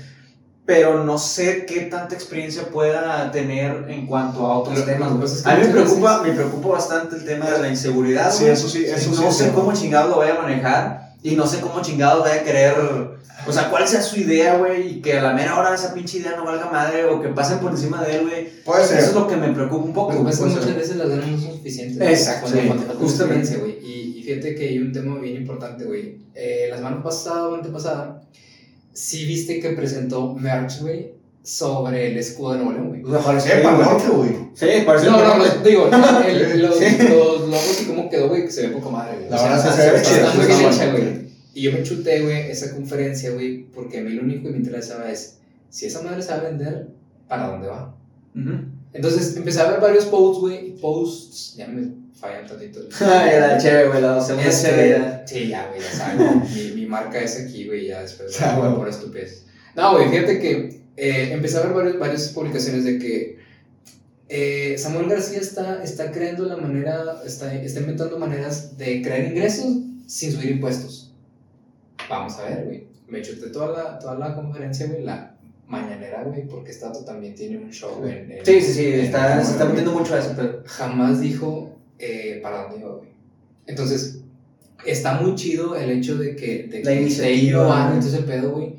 Pero no sé qué tanta experiencia pueda tener en cuanto a otros Lo- temas. güey. A mí me preocupa, veces- me preocupa bastante el tema de la inseguridad, Sí, güey. eso sí, eso sí No es sé cómo chingados lo vaya a manejar y no sé cómo chingados vaya a querer. O sea, cuál sea su idea, güey, y que a la mera hora esa pinche idea no valga madre o que pasen por encima de él, güey. puede Eso ser. es lo que me preocupa un poco. Lo que pasa es que pues, muchas veces las ganas no son suficientes. Exacto, Cuando, sí, justamente. güey. Y, y fíjate que hay un tema bien importante, güey. Eh, la semana pasada o antepasada, sí viste que presentó merch, güey, sobre el escudo de Nuevo León, güey. O sea, parece Sí, para norte, güey. Sí, parece No, no, no, digo, el- los, Sí. los logos y cómo quedó, güey, que se ve poca madre, güey. La verdad es que está- se ve chido, está muy sí, bien está hecha, bueno. güey. Y yo me chuté, güey, esa conferencia, güey, porque a mí lo único que me interesaba es, si esa madre sabe vender, ¿para dónde va? Ujú. Entonces empecé a ver varios posts, güey, posts, ya me fallan tantito. Ay, era chévere, güey, la segunda Este, sí, ya, güey, ya sabes. mi, mi marca es aquí, güey, ya después güey. por estupidez. No, güey, fíjate que eh, empecé a ver varios, varias publicaciones de que eh, Samuel García está, está creando la manera, está, está inventando maneras de crear ingresos sin subir impuestos. Vamos a ver, güey. Me chuté toda la, toda la conferencia, güey, la mañanera, güey, porque dato también tiene un show en, en- Sí, sí, sí, en- está, se está metiendo mucho a eso, pero. jamás dijo eh, para dónde iba, güey. Entonces, está muy chido el hecho de que, de La iniciativa, todo ese pedo, güey.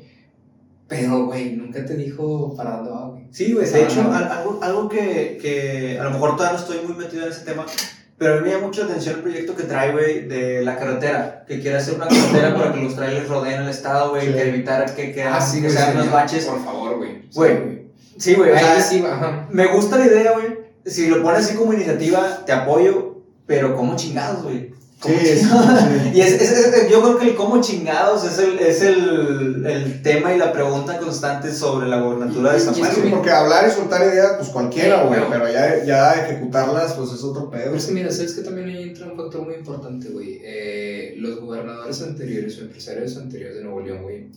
Pero, güey, nunca te dijo para dónde va, güey. Sí, güey, de hecho, algo, algo que, que a lo mejor todavía no estoy muy metido en ese tema, pero a mí me llama mucho la atención el proyecto que trae, güey, de la carretera, que quiere hacer una carretera para que los trailers rodeen el estado, güey, Sí. que evitar que, que, Ah, sí, que sean unos baches. Por favor, güey. Güey, Sí, güey, o sea, sí, me gusta la idea, güey. Si lo pones así como iniciativa, te apoyo, pero ¿cómo chingados, güey? ¿Cómo Sí, sí. Y es, es- es- yo creo que el cómo chingados es el, es el, el tema y la pregunta constante sobre la gobernatura de Samuel. es Sí, porque hablar y soltar ideas, pues cualquiera, güey. pero- Pero ya, ya ejecutarlas, pues es otro pedo. Pero es que mira, sabes que también ahí entra un factor muy importante, güey. Eh, los gobernadores anteriores o empresarios anteriores de Nuevo León, güey.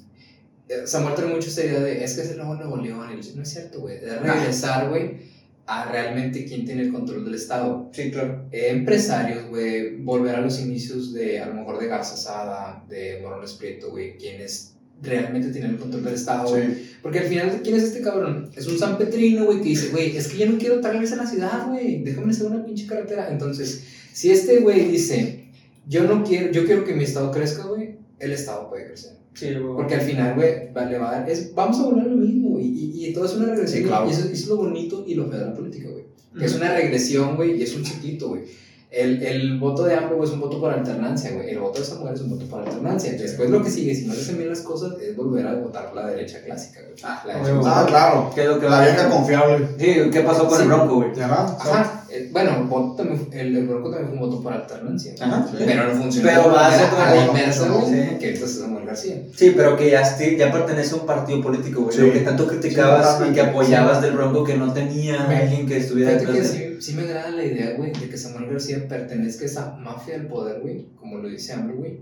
eh, Samuel trae mucho esta idea de es que es el nuevo Nuevo León. Y no es cierto, güey. Es regresar, güey, a realmente quién tiene el control del Estado. Sí, claro. Eh, empresarios, güey, volver a los inicios de, a lo mejor, de Garza Sada, de Morones Prieto, güey, quienes realmente tienen el control del Estado, güey. Sí. Porque al final, ¿quién es este cabrón? Es un San Petrino, güey, que dice, güey, es que yo no quiero traerles a la ciudad, güey, déjame hacer una pinche carretera. Entonces, si este güey dice, yo no quiero, yo quiero que mi estado crezca, güey, el estado puede crecer. Sí. Porque al final, güey, va- le va a dar, es, vamos a volver a lo mismo, güey, y, y todo es una regresión, Sí, claro. y eso, eso es lo bonito y lo feo de la política, güey. Que es una regresión, güey, y es un ciclito, güey. El, el voto de AMLO güey, es un voto por alternancia, güey. El voto de esa mujer es un voto por alternancia. Después lo que sigue, si no le hacen bien las cosas, es volver a votar por la derecha clásica, güey. Ah, la. Ah, claro. ¿Qué es lo que La vieja confiable. Sí, ¿qué pasó con Sí. el Bronco, güey? Ajá. Ajá. Eh, bueno, el, voto también, el, el Bronco también fue un voto por alternancia. Ajá. Pero no funcionó. Pero lo hace manera como- a la inversa, no, sí. que entonces es Samuel García. Sí, pero que ya, ya pertenece a un partido político, güey. Sí. Lo que tanto criticabas Sí, y que apoyabas del Bronco que no tenía Me- alguien que estuviera Fíjate que detrás de sí, sí me agrada la idea, güey, de que Samuel García pertenezca a esa mafia del poder, güey, como lo dice AMLO, güey.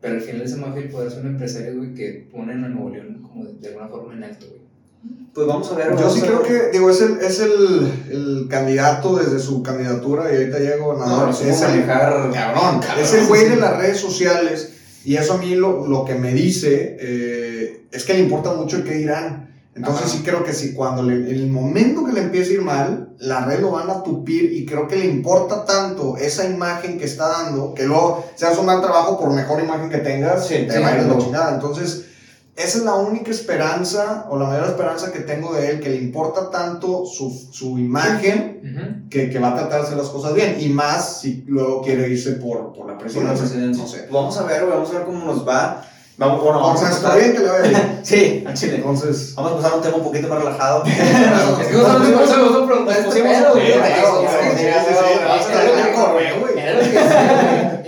Pero al final esa mafia del poder son empresarios, güey, que ponen a Nuevo León como de, de alguna forma en alto, güey. Pues vamos a ver. Yo sí creo que, digo, es el, es el, el candidato desde su candidatura y ahorita llega No, gobernador. supo es el cabrón, cabrón, es el güey sí. de las redes sociales y eso a mí lo, lo que me dice eh, es que le importa mucho el que dirán. Entonces Ajá. sí creo que si cuando le, en el momento que le empiece a ir mal, las redes lo van a tupir y creo que le importa tanto esa imagen que está dando, que luego se hace un mal trabajo por mejor imagen que tengas, Sí, te sí, la no. chingada. Entonces, esa es la única esperanza o la mayor esperanza que tengo de él, que le importa tanto su, su imagen que, que va a tratar de hacer las cosas bien. Y más si luego quiere irse por, por la Por la presidencia. presidencia. No sé. Vamos a ver, vamos a ver cómo nos va. Vamos, bueno, vamos Vamos a a pasar. bien que le vaya bien. Sí, al chile. Entonces, Vamos a pasar a un tema un poquito más relajado. Es que nosotros este pusimos un vamos a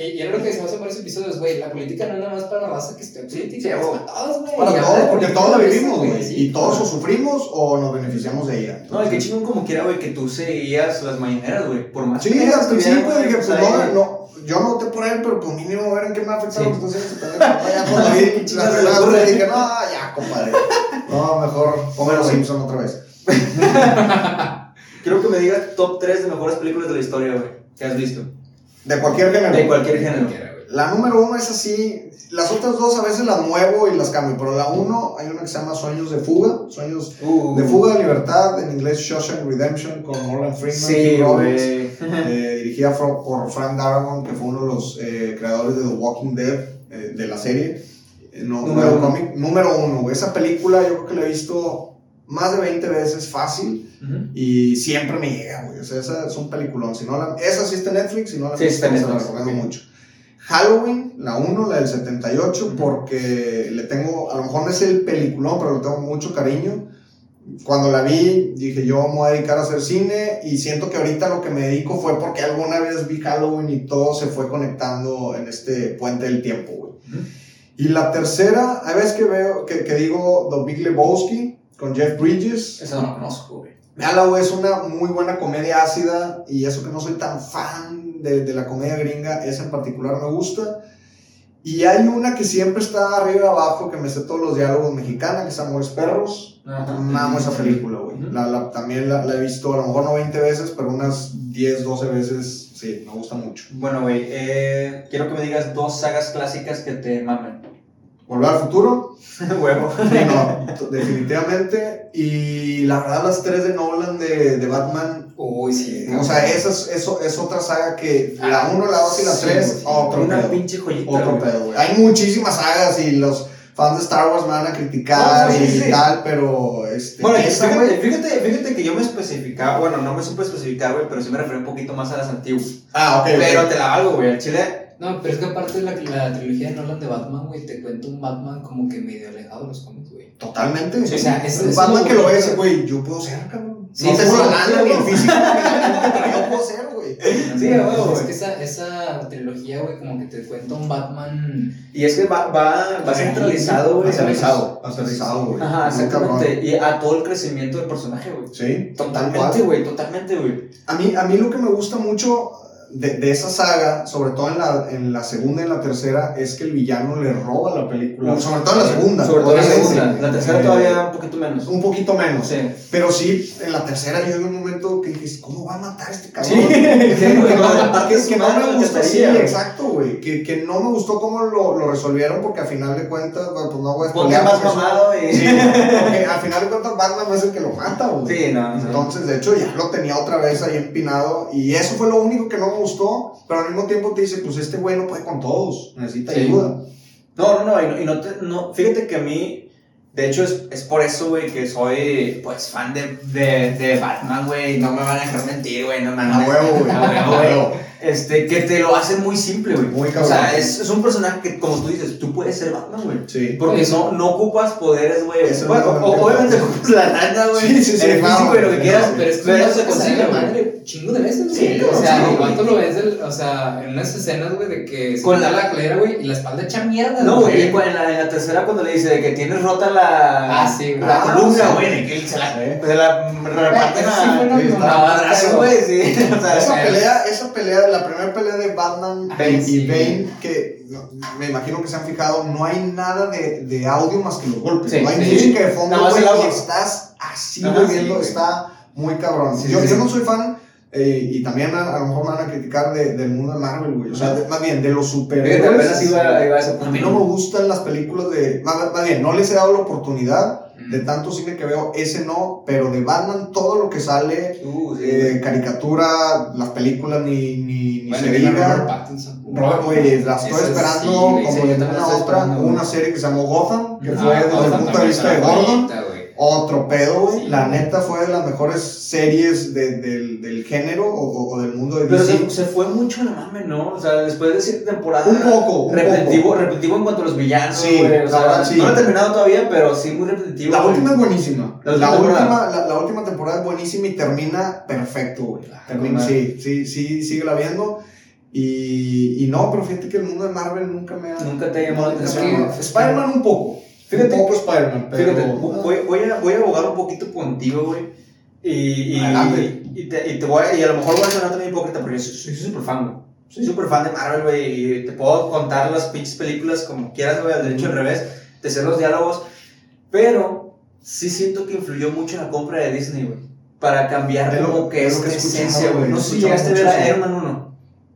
que- la que. Y y era lo que decíamos en varios episodios, güey. La política no es nada más para la raza que esté política. sí, es para todos, güey. para todos, porque todos la es, vivimos, güey. sí, Y todos o sufrimos o nos beneficiamos de ella. No, y qué chingón como quiera, güey, que tú seguías las mañaneras, güey. Por más Sí, que al estuvieran, principio güey, dije, pues ahí- no, no, yo no voté por él, pero pues mínimo ver en qué me va a afectar Sí. lo que está haciendo. este pendejo. Ya cuando vi ¿Qué chingados las dije, no, ya, compadre. No, mejor ponme los Simpson otra vez. Quiero que me digas top 3 de mejores películas de la historia, güey, que has visto. De cualquier género. De cualquier género. La número uno es así. Las otras dos a veces las muevo y las cambio, pero la uno hay una que se llama Sueños de Fuga. Sueños Uh, de Fuga de Libertad, en inglés Shawshank Redemption, con Morgan Freeman. Sí, Robbins. güey. eh, dirigida por Frank Darabont, que fue uno de los eh, creadores de The Walking Dead, eh, de la serie. no, Número uno. cómic. Número uno. Esa película yo creo que la he visto más de 20 veces fácil Ujú. y siempre me llega, güey. O sea, esa es un peliculón. Si no la, esa sí está en Netflix, si no la Sí, está en se la Netflix, recomiendo mucho. Halloween, la 1, la del 78, Ujú. porque le tengo, a lo mejor no es el peliculón, pero le tengo mucho cariño. Cuando la vi, dije yo me voy a dedicar a hacer cine y siento que ahorita lo que me dedico fue porque alguna vez vi Halloween y todo se fue conectando en este puente del tiempo, güey. Ujú. Y la tercera, hay veces que veo, que, que digo The Big Lebowski con Jeff Bridges. Esa no la conozco, güey. Véala, güey, es una muy buena comedia ácida y eso que no soy tan fan de, de la comedia gringa, esa en particular me gusta. Y hay una que siempre está arriba y abajo, que me sé todos los diálogos mexicana, que es Amores Perros. Ajá. Amo esa película, güey. La- la- también la, la he visto a lo mejor no 20 veces, pero unas 10, 12 veces, sí, me gusta mucho. Bueno, güey, eh, quiero que me digas dos sagas clásicas que te mamen. Volver al futuro, Huevo. Sí, no, definitivamente. Y la verdad, las tres de Nolan de, de Batman Uy, sí. O sea, esa es, eso es otra saga que la 1, la 2 y la Sí, 3, güey. otro Una pedo. pinche joyita. Otro güey. pedo, güey. Hay muchísimas sagas y los fans de Star Wars me van a criticar No, sí, y sí. tal, pero este, Bueno, esa, fíjate, fíjate, fíjate que yo me especificaba, bueno, no me supe especificar, güey, pero sí me referí un poquito más a las antiguas. Ah, ok. ok. Pero te la valgo, güey, al chile. No, pero es que aparte la, la trilogía de Nolan de Batman, güey, te cuenta un Batman como que medio alejado de los cómics, güey. Totalmente. Sí, o sea, es- un es Batman que lo ves, güey, yo puedo ser, cabrón. Sí, no tengo sí, la lana sí, ni el no. físico, pero yo puedo ser, güey. Sí, huevo, es güey. que esa, esa trilogía, güey, como que te cuenta un Batman. Y es que va, va, va centralizado, güey. Aterrizado, aterrizado, güey. Ajá, exactamente. Y a todo el crecimiento del personaje, güey. Sí, Totalmente, güey, totalmente, güey. A mí, a mí lo que me gusta mucho de, de esa saga, sobre todo en la, en la segunda y en la tercera, es que el villano le roba la película. Sobre todo en la segunda. Sobre todo en la segunda. La tercera Eh, todavía un poquito menos. Un poquito menos. Sí. Pero sí, en la tercera yo en un momento que dije, ¿cómo va a matar a este cabrón? Sí, que, no, aparte que- que no me gustó, sí, exacto, güey. Que, que no me gustó cómo lo, lo resolvieron, porque al final de cuentas, bueno, pues no voy a spoilear, más mamado y. Sí, porque al final de cuentas Batman no es el que lo mata, güey. Sí, no, no. Entonces, de hecho, ya lo tenía otra vez ahí empinado. Y eso fue lo único que no me gustó. Pero al mismo tiempo te dice, pues este güey no puede con todos. Necesita Sí. ayuda. No, no, no, y no, y no, te- no, fíjate que a mí, de hecho, es, es por eso, güey, que soy, pues, fan de, de, de Batman, güey, no me van a dejar mentir, güey, no me van A huevo, güey. A huevo, güey. Este, que te lo hacen muy simple, güey. Muy O cabrón. sea, es, es un personaje que, como tú dices, tú puedes ser Batman, güey. Sí. Porque no, no ocupas poderes, güey. No o- obviamente ocupas la lana, güey. Sí, sí, sí, el físico y lo que quieras. No, pero es que no eso se consigue, güey. madre chingo de veces, Sí, güey. o sí, sea, güey. el vato lo ves, el- o sea, en unas escenas, güey, de que se Con la- la güey, y la espalda hecha mierda, No, güey, en la, en la tercera cuando le dice de que tienes rota la, Ah, sí, güey. la Ah, columna, sí. güey, de que se la, Sí. se la reparten sí a, güey, sí. O sea, Esa pelea, esa pelea, la primera pelea de Batman Ay, y. Bane, que no, me imagino que se han fijado, no hay nada de, de audio más que los golpes. Sí, no hay sí. música de fondo, güey, y estás así, güey, sí, está muy cabrón. Yo, yo no soy fan, eh, y también a, a lo mejor me van a criticar de- del mundo de Marvel, güey. O sea, de- más bien, de los superhéroes. a mí no me gustan las películas de. Más, más bien, no les he dado la oportunidad. De tanto cine que veo, ese no, pero de Batman, todo lo que sale, Uh, sí, eh, güey. caricatura, las películas, ni, ni, ni Bueno, se diga. Pattinson. Robert, güey, la estoy sí, esperando como sí, la ninguna estoy otra. una serie que se llamó Gotham, que Ah, fue desde el punto de vista de Gordon. bonita. Otro pedo, güey. La neta fue de las mejores series de- del, del género o, o- del mundo de Pero se, se fue mucho la mame, ¿no? O sea, después de siete temporadas. Un poco, un repetitivo, repetitivo en cuanto a los villanos, Sí, güey. O sea, sí. no lo he terminado todavía, pero sí muy repetitivo. La güey. última es buenísima. La La última la, la última temporada es buenísima y termina perfecto, güey. Ah, Termina, sí, sí, sí, sigue la viendo. Y, y no, pero fíjate que el mundo de Marvel nunca me ha. Nunca te ha llamado la atención. Spider-Man un poco. Fíjate poco Spider-Man, pero. Fíjate, voy, voy a, voy a abogar un poquito contigo, güey. Y, y, y, te, y te voy a, y a lo mejor voy a sonar también hipócrita, porque yo soy súper fan, güey. Soy súper fan de Marvel, güey, y te puedo contar las pinches películas como quieras, güey, al derecho al revés, te sé los diálogos, pero sí siento que influyó mucho en la compra de Disney, güey, para cambiar como que es esta esencia, güey. No sé si llegaste a ver a. Iron Man 1,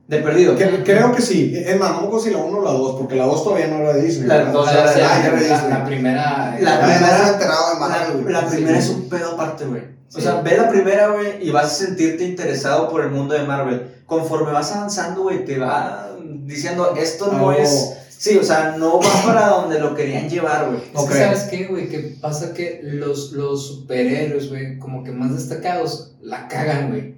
de perdido. Que- creo que sí. Es más, no me acuerdo si la 1 o la 2, porque la 2 todavía no era de Disney. La ¿verdad? dos La, era de- la- ah, la- Disney. la primera. La Ya primera- La, la primera es un pedo aparte, güey. O sea, ve la primera, güey, y vas a sentirte interesado por el mundo de Marvel. Conforme vas avanzando, güey, te va diciendo, esto no Algo- es... Sí, o sea, no va para donde lo querían llevar, güey. Es Ok. que, ¿sabes qué, güey? Que pasa que los, los superhéroes, güey, como que más destacados, la cagan, güey.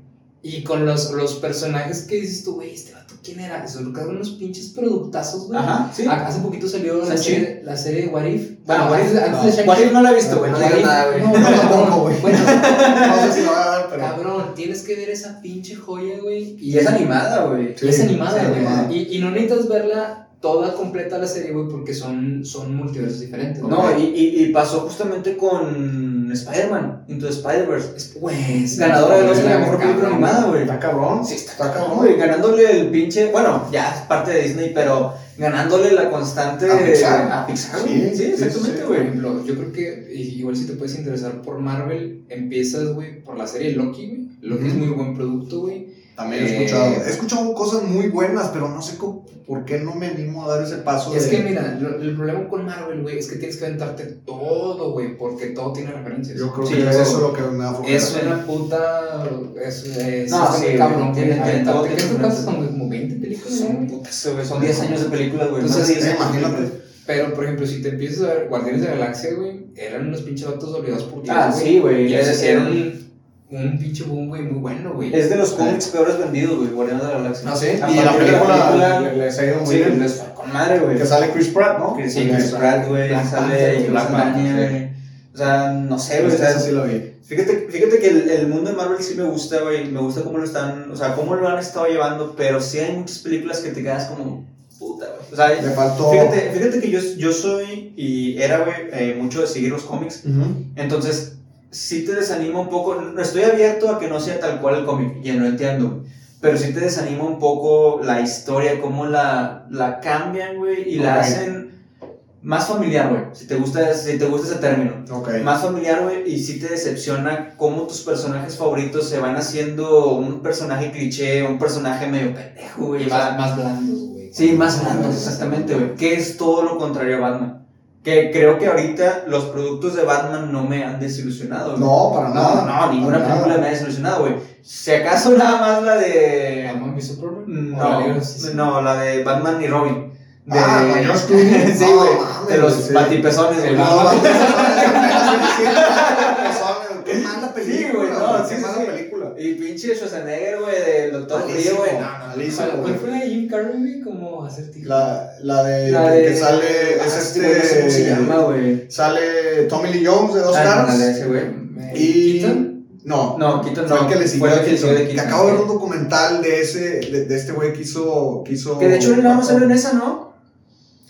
Y con los, los personajes que dices tú, güey, este vato, ¿quién era? Cagan unos pinches productazos, güey. Ajá, sí. Ah, Hace poquito salió la serie, la serie de What If. Bueno, antes, What If, antes no. de. What If no la he visto, güey, no digas nada, güey. No, No, no, tampoco, no, güey. Bueno, No sé si lo voy a ver, pero. cabrón, tienes que ver esa pinche joya, güey. Y es animada, güey. Es animada, güey. y no necesitas verla toda completa la serie, güey, porque son, son multiversos diferentes. No, y, y, y pasó justamente con Spider-Man, Into Spider-Verse. Es, güey, es- Ganadora del Oscar de Mejor Película Animada, güey. Está cabrón. Sí, está, Está cabrón. güey, ganándole el pinche, bueno, ya es parte de Disney, pero ganándole la constante A Pixar. a Pixar, Sí. Sí, sí, exactamente, sí, güey. ejemplo, yo creo que igual si te puedes interesar por Marvel, empiezas, güey, por la serie Loki, güey. Loki es muy buen producto, güey. También he Eh, escuchado. He escuchado cosas muy buenas, pero no sé cómo- por qué no me animo a dar ese paso. Es de- que mira, lo- el problema con Marvel, güey, es que tienes que aventarte todo, güey, porque todo tiene referencias. Yo creo Sí, que yo- eso es lo que me da. Es una puta. Es, es, No, es sí, cabrón, todo, aventarte. ¿Qué es referencias. son como 20 películas, Son, putas, güey, son 10 años de películas, güey. Entonces, más de 10 sí, años de imagínate. Pero, por ejemplo, si te empiezas a ver Guardianes de la Galaxia, güey, eran unos pinches vatos olvidados por Ah, sí, güey. Y hicieron un, pinche boom, güey, muy bueno, güey. es de los cómics peores vendidos, güey, Guardianes de la Galaxia. Ah, ¿sí? A Y la película le- les ha ido muy bien. con madre, güey. Que sale Chris Pratt, ¿no? Sí, Chris Pratt, güey, sale Black Panther, güey. O sea, no sé, güey. o sea, Esa sí la vi. Fíjate, fíjate que el, el mundo de Marvel sí me gusta, güey. Me gusta cómo lo están, o sea, cómo lo han estado llevando, pero sí hay muchas películas que te quedas como, puta, güey. O sea, Le faltó. fíjate, fíjate que yo, yo soy y era, güey, eh, mucho de seguir los cómics. Entonces, sí te desanima un poco. No estoy abierto a que no sea tal cual el cómic, ya lo entiendo. Pero sí te desanima un poco la historia, cómo la, la cambian, güey, y la hacen más familiar, güey. Si te gusta, si te gusta ese término más familiar, güey, y sí te decepciona cómo tus personajes favoritos se van haciendo un personaje cliché, un personaje medio pendejo, güey. Más, más blandos, güey. sí, más blandos, exactamente, güey. Que es todo lo contrario a Batman. Que creo que ahorita los productos de Batman no me han desilusionado. güey. No, para nada. No, no, ninguna Para película nada. me ha desilusionado, güey. Si acaso nada más la de... Batman Superman. ¿O la No, la no, la de Batman y Robin. De... Ah, sí, güey. de los güey. No, No, va, Qué mala película. Sí, güey, no, sí, qué sí, mala sí. película. Y pinche Schwarzenegger, güey, del Doctor Frío, güey. ¿Cuál güey. fue la de Jim Carrey, güey? Como acertijo. La, la de La que de- sale Ah, es güey, no sé ¿Cómo se este llama, güey? sale Tommy Lee Jones de dos Ah, caras güey. Y Keaton. no No, Keaton no. que Fue a el que le siguió de Keaton. Que acabo de ver un documental de ese de, de este güey que hizo que hizo Que de hecho él nada más sale en esa, ¿no?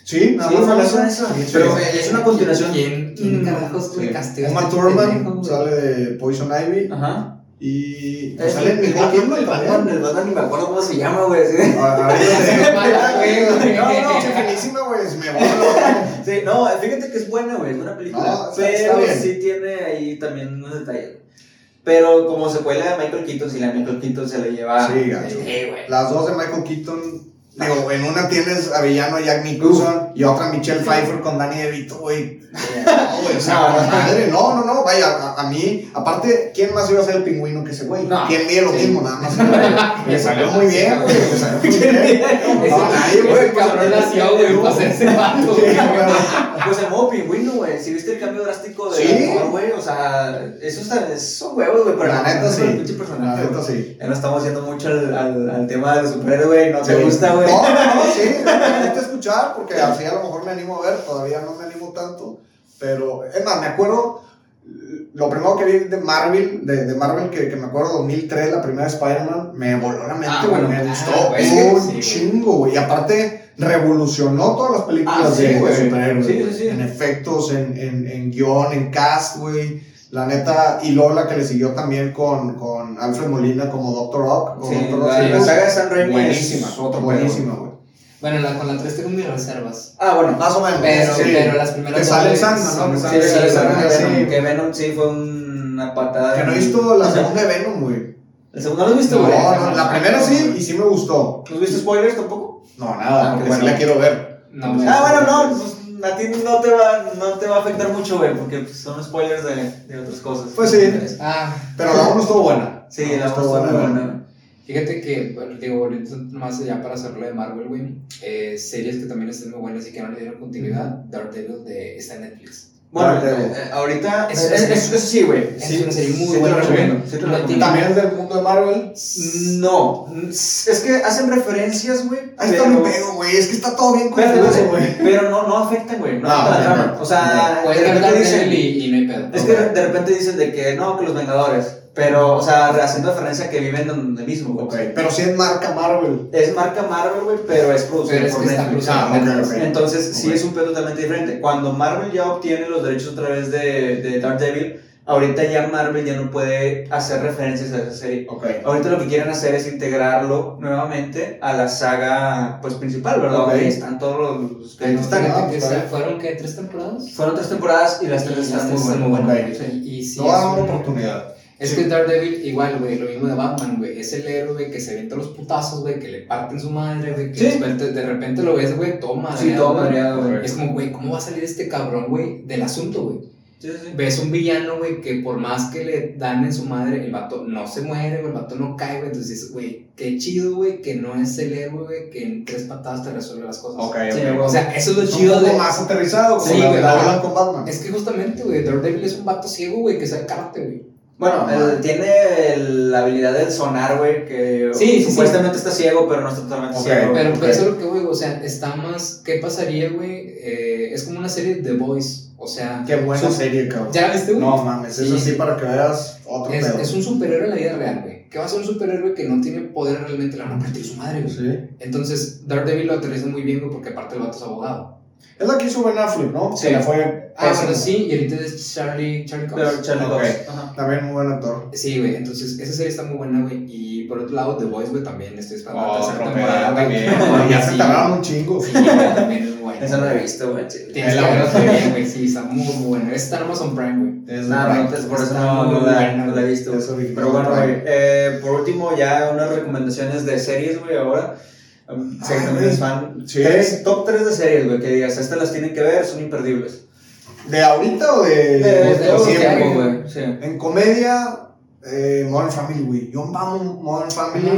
sí nada Sí, más esa. Sí, Pero es una continuación. ¿Quién, carajos, güey, sí. castiga a Uma este Thurman güey? sale de Poison Ivy Ajá. Y Es pues, sale el, Kidman el Batman, el Batman ni me acuerdo cómo se llama, güey. sí. Ah, güey. No, no, sí, finísima, güey. Me Sí, no, fíjate que es buena, güey, es buena película. No, está- pero sí tiene ahí también unos detalles. Pero como secuela de Michael Keaton, si la Michael Keaton se le lleva. Sí, gacho. Sí, güey. Las dos de Michael Keaton. Digo, en una tienes a villano Jack Nicholson y otra Michelle Pfeiffer con Danny DeVito, güey. No, güey, o sea, No, no. madre, no, no, no, vaya, a, a mí, aparte, ¿quién más iba a ser el pingüino que ese güey? No. ¿Quién mide lo Sí. mismo? Nada más. Le salió muy bien, güey, le salió muy bien. No, nadie, güey. cabrón nació, güey, para hacerse vato, güey. güey. Pues el modo pingüino, güey. Si viste el cambio drástico de Sí. güey. O sea, eso está, esos son huevos, güey. Pero La neta, sí. La neta, sí. Ya no estamos yendo mucho al, al, al tema de los superhéroes, güey. No te gusta, güey. No, no, no, sí, me gusta escuchar porque así a lo mejor me animo a ver, todavía no me animo tanto, pero es más, me acuerdo, lo primero que vi de Marvel, de, de Marvel que, que me acuerdo 2003, la primera Spider-Man, me voló la mente, Ah, güey, bueno, me gustó un sí, chingo, güey, y aparte revolucionó todas las películas Ah, sí, de, superhéroes, Sí, güey, sí, sí. en efectos, en, en, en guion, en cast, güey. La neta, y luego la que le siguió también con, con Alfred Molina como Doctor Rock. o Sí, Dr. la, la Octopus. saga de San Raimi Buenísima, es otro buenísima, güey. Bueno, la, con la 3 tengo mis reservas. Ah, bueno. Más o menos. Pero, sí. pero las primeras Que sale Sandman, ¿no? Sí, sale sí, Sandman, sí, sí. Que Venom sí fue una patada. Que no he visto la segunda de Venom, güey. ¿El segundo no lo viste, No, güey? no, la primera sí, y sí me gustó. ¿No viste spoilers tampoco? No, nada, Ah, porque bueno. la quiero ver. No. Ah, bueno, no, pues a ti no te va, no te va a afectar mucho, güey, porque pues, son spoilers de, de otras cosas. Pues sí. Ah, Pero la 1 estuvo buena. Sí, la estuvo estuvo muy buena. buena. fíjate que, bueno, digo, ahorita más allá para hacerlo de Marvel, güey, eh, series que también están muy buenas y que no le dieron continuidad, Daredevil de, está en Netflix. Bueno, Daredevil. eh, ahorita, Es- es, es, es- eso sí, güey. Es Sí, una serie muy sí güey. sí. También es del mundo de Marvel. No, es que hacen referencias, güey. Ahí está mi pedo, güey. Es que está todo bien Pero, confuso, güey. pero no, no afectan, güey. No No, afectan la trama. no. O sea, de repente dicen. y, y no hay pedo. Es que de de repente dicen de que no, que los Vengadores. Pero, o sea, haciendo referencia a que viven donde mismo, güey. Pero sí es marca Marvel. Es marca Marvel, güey, pero es producido Pero es por Netflix. Ah, por ok, Netflix. ok. Entonces, sí es un pedo totalmente diferente. Cuando Marvel ya obtiene los derechos a través de, de Daredevil, ahorita ya Marvel ya no puede hacer referencias a esa serie. Ok. Ahorita lo que quieren hacer es integrarlo nuevamente a la saga pues principal, ¿verdad? Donde están todos los Ahí no están. Fíjate que bien. ¿Fueron qué? ¿Tres temporadas? Fueron tres temporadas y las Y tres las están tres muy buenas. Y No es una un- oportunidad. Es que Daredevil, igual, güey, lo mismo de Batman, güey. Es el héroe, güey, que se avienta los putazos, güey, que le parten su madre, güey. Que Sí. de, repente, de repente lo ves, güey, todo madreado. Sí, todo güey. madreado, güey. Es como, güey, ¿cómo va a salir este cabrón, güey, del asunto, güey? Sí, sí. Ves un villano, güey, que por más que le dan en su madre, el vato no se muere, güey, el vato no cae, güey. Entonces dices, güey, qué chido, güey, que no es el héroe, güey, que en tres patadas te resuelve las cosas. Ok, Sí. O sea, eso es lo Es un chido poco de. más aterrizado, como Sí, la, con Batman. Es que justamente, güey, Daredevil es un vato ciego, güey, que sabe karate, güey. Bueno, él tiene el- la habilidad del sonar, güey, que Sí, sí, supuestamente está ciego, pero no está totalmente Ok, ciego. Pero, Ok. pero eso es lo que, güey, o sea, está más. ¿Qué pasaría, güey? Eh, es como una serie de The Voice. O sea, Qué buena su- serie, cabrón. ¿Ya la viste, güey? No mames, es Sí. así para que veas otro es, pedo. es un superhéroe en la vida real, güey. ¿Qué va a ser un superhéroe que no tiene poder realmente? Le van a partir su madre, güey. Sí. Entonces, Daredevil lo aterriza muy bien, güey, porque aparte el vato es abogado. Es la que hizo Ben Affleck, ¿no? Sí. Que le fue Ah, bueno, sí, y ahorita es Charlie, Charlie Cox. Pero Charlie Ok. Cox, ajá. También muy buen actor. Sí, güey, entonces esa serie está muy buena, güey. Y por otro lado, The Voice, güey, también estoy esperando la Oh, tercera otro temporada, también. Ya se tardaron un chingo. Sí, también es muy buena. Esa no la he visto, güey. Tienes la buena. también, güey. Sí, está muy, muy bueno. Está en Amazon Prime, güey. Es Nada, pues, por eso no, la, buena, no la he visto. Pero bueno, güey, eh, por último, ya unas recomendaciones de series, güey, ahora. También es fan. Sí. Tres- top 3 de series, güey, que digas, estas las tienen que ver, son imperdibles. ¿De ahorita o de, De, de de todo siempre? tiempo, güey. Sí. En comedia, eh, Modern Family, güey. Yo amo Modern Family.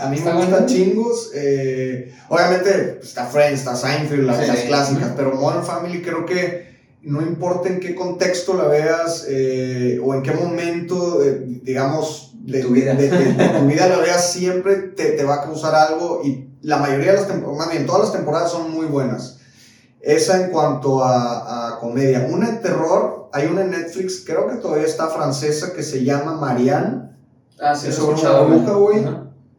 A mí me gusta bueno. chingos. eh, obviamente pues, está Friends, está Seinfeld, las, Sí. las clásicas, pero Modern Family creo que no importa en qué contexto la veas eh, o en qué momento, eh, digamos, de Tu vida. de tu vida la veas siempre te, te va a causar algo y la mayoría de las temporadas, más bien todas las temporadas son muy buenas. Esa en cuanto a, a comedia. Una de terror, hay una en Netflix, creo que todavía está francesa, que se llama Marianne. Ah, sí, Es sobre una bruja, güey.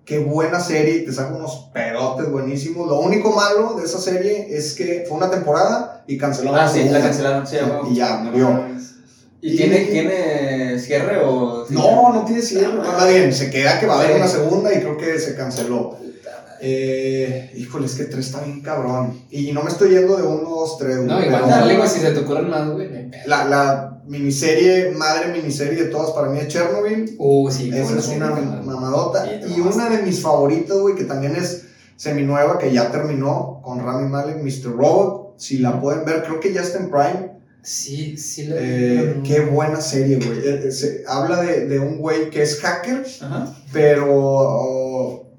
Qué buena serie, te saca unos pedotes buenísimos. Lo único malo de esa serie es que fue una temporada y cancelaron Ah, sí, la cancelaron, sí, huevo. Y ya, murió. ¿Y, Y- tiene, tiene cierre o.? No, no tiene cierre. Ah, Más bien, se queda que va a haber una segunda y creo que se canceló. Eh, híjole, es que tres está bien cabrón. Y no me estoy yendo de uno, dos, tres. No, igual dale, güey, si se te ocurren más, güey. La, la miniserie, madre miniserie de todas para mí es Chernobyl. Uh, sí, Esa es una mamadota. Sí, y una de mis favoritas, güey, que también es seminueva, que ya terminó con Rami Malek, Mr. Robot. Si la pueden ver, creo que ya está en Prime. Sí, sí, la Eh, qué buena serie, güey. Eh, eh, se- habla de, de un güey que es hacker, Ajá. pero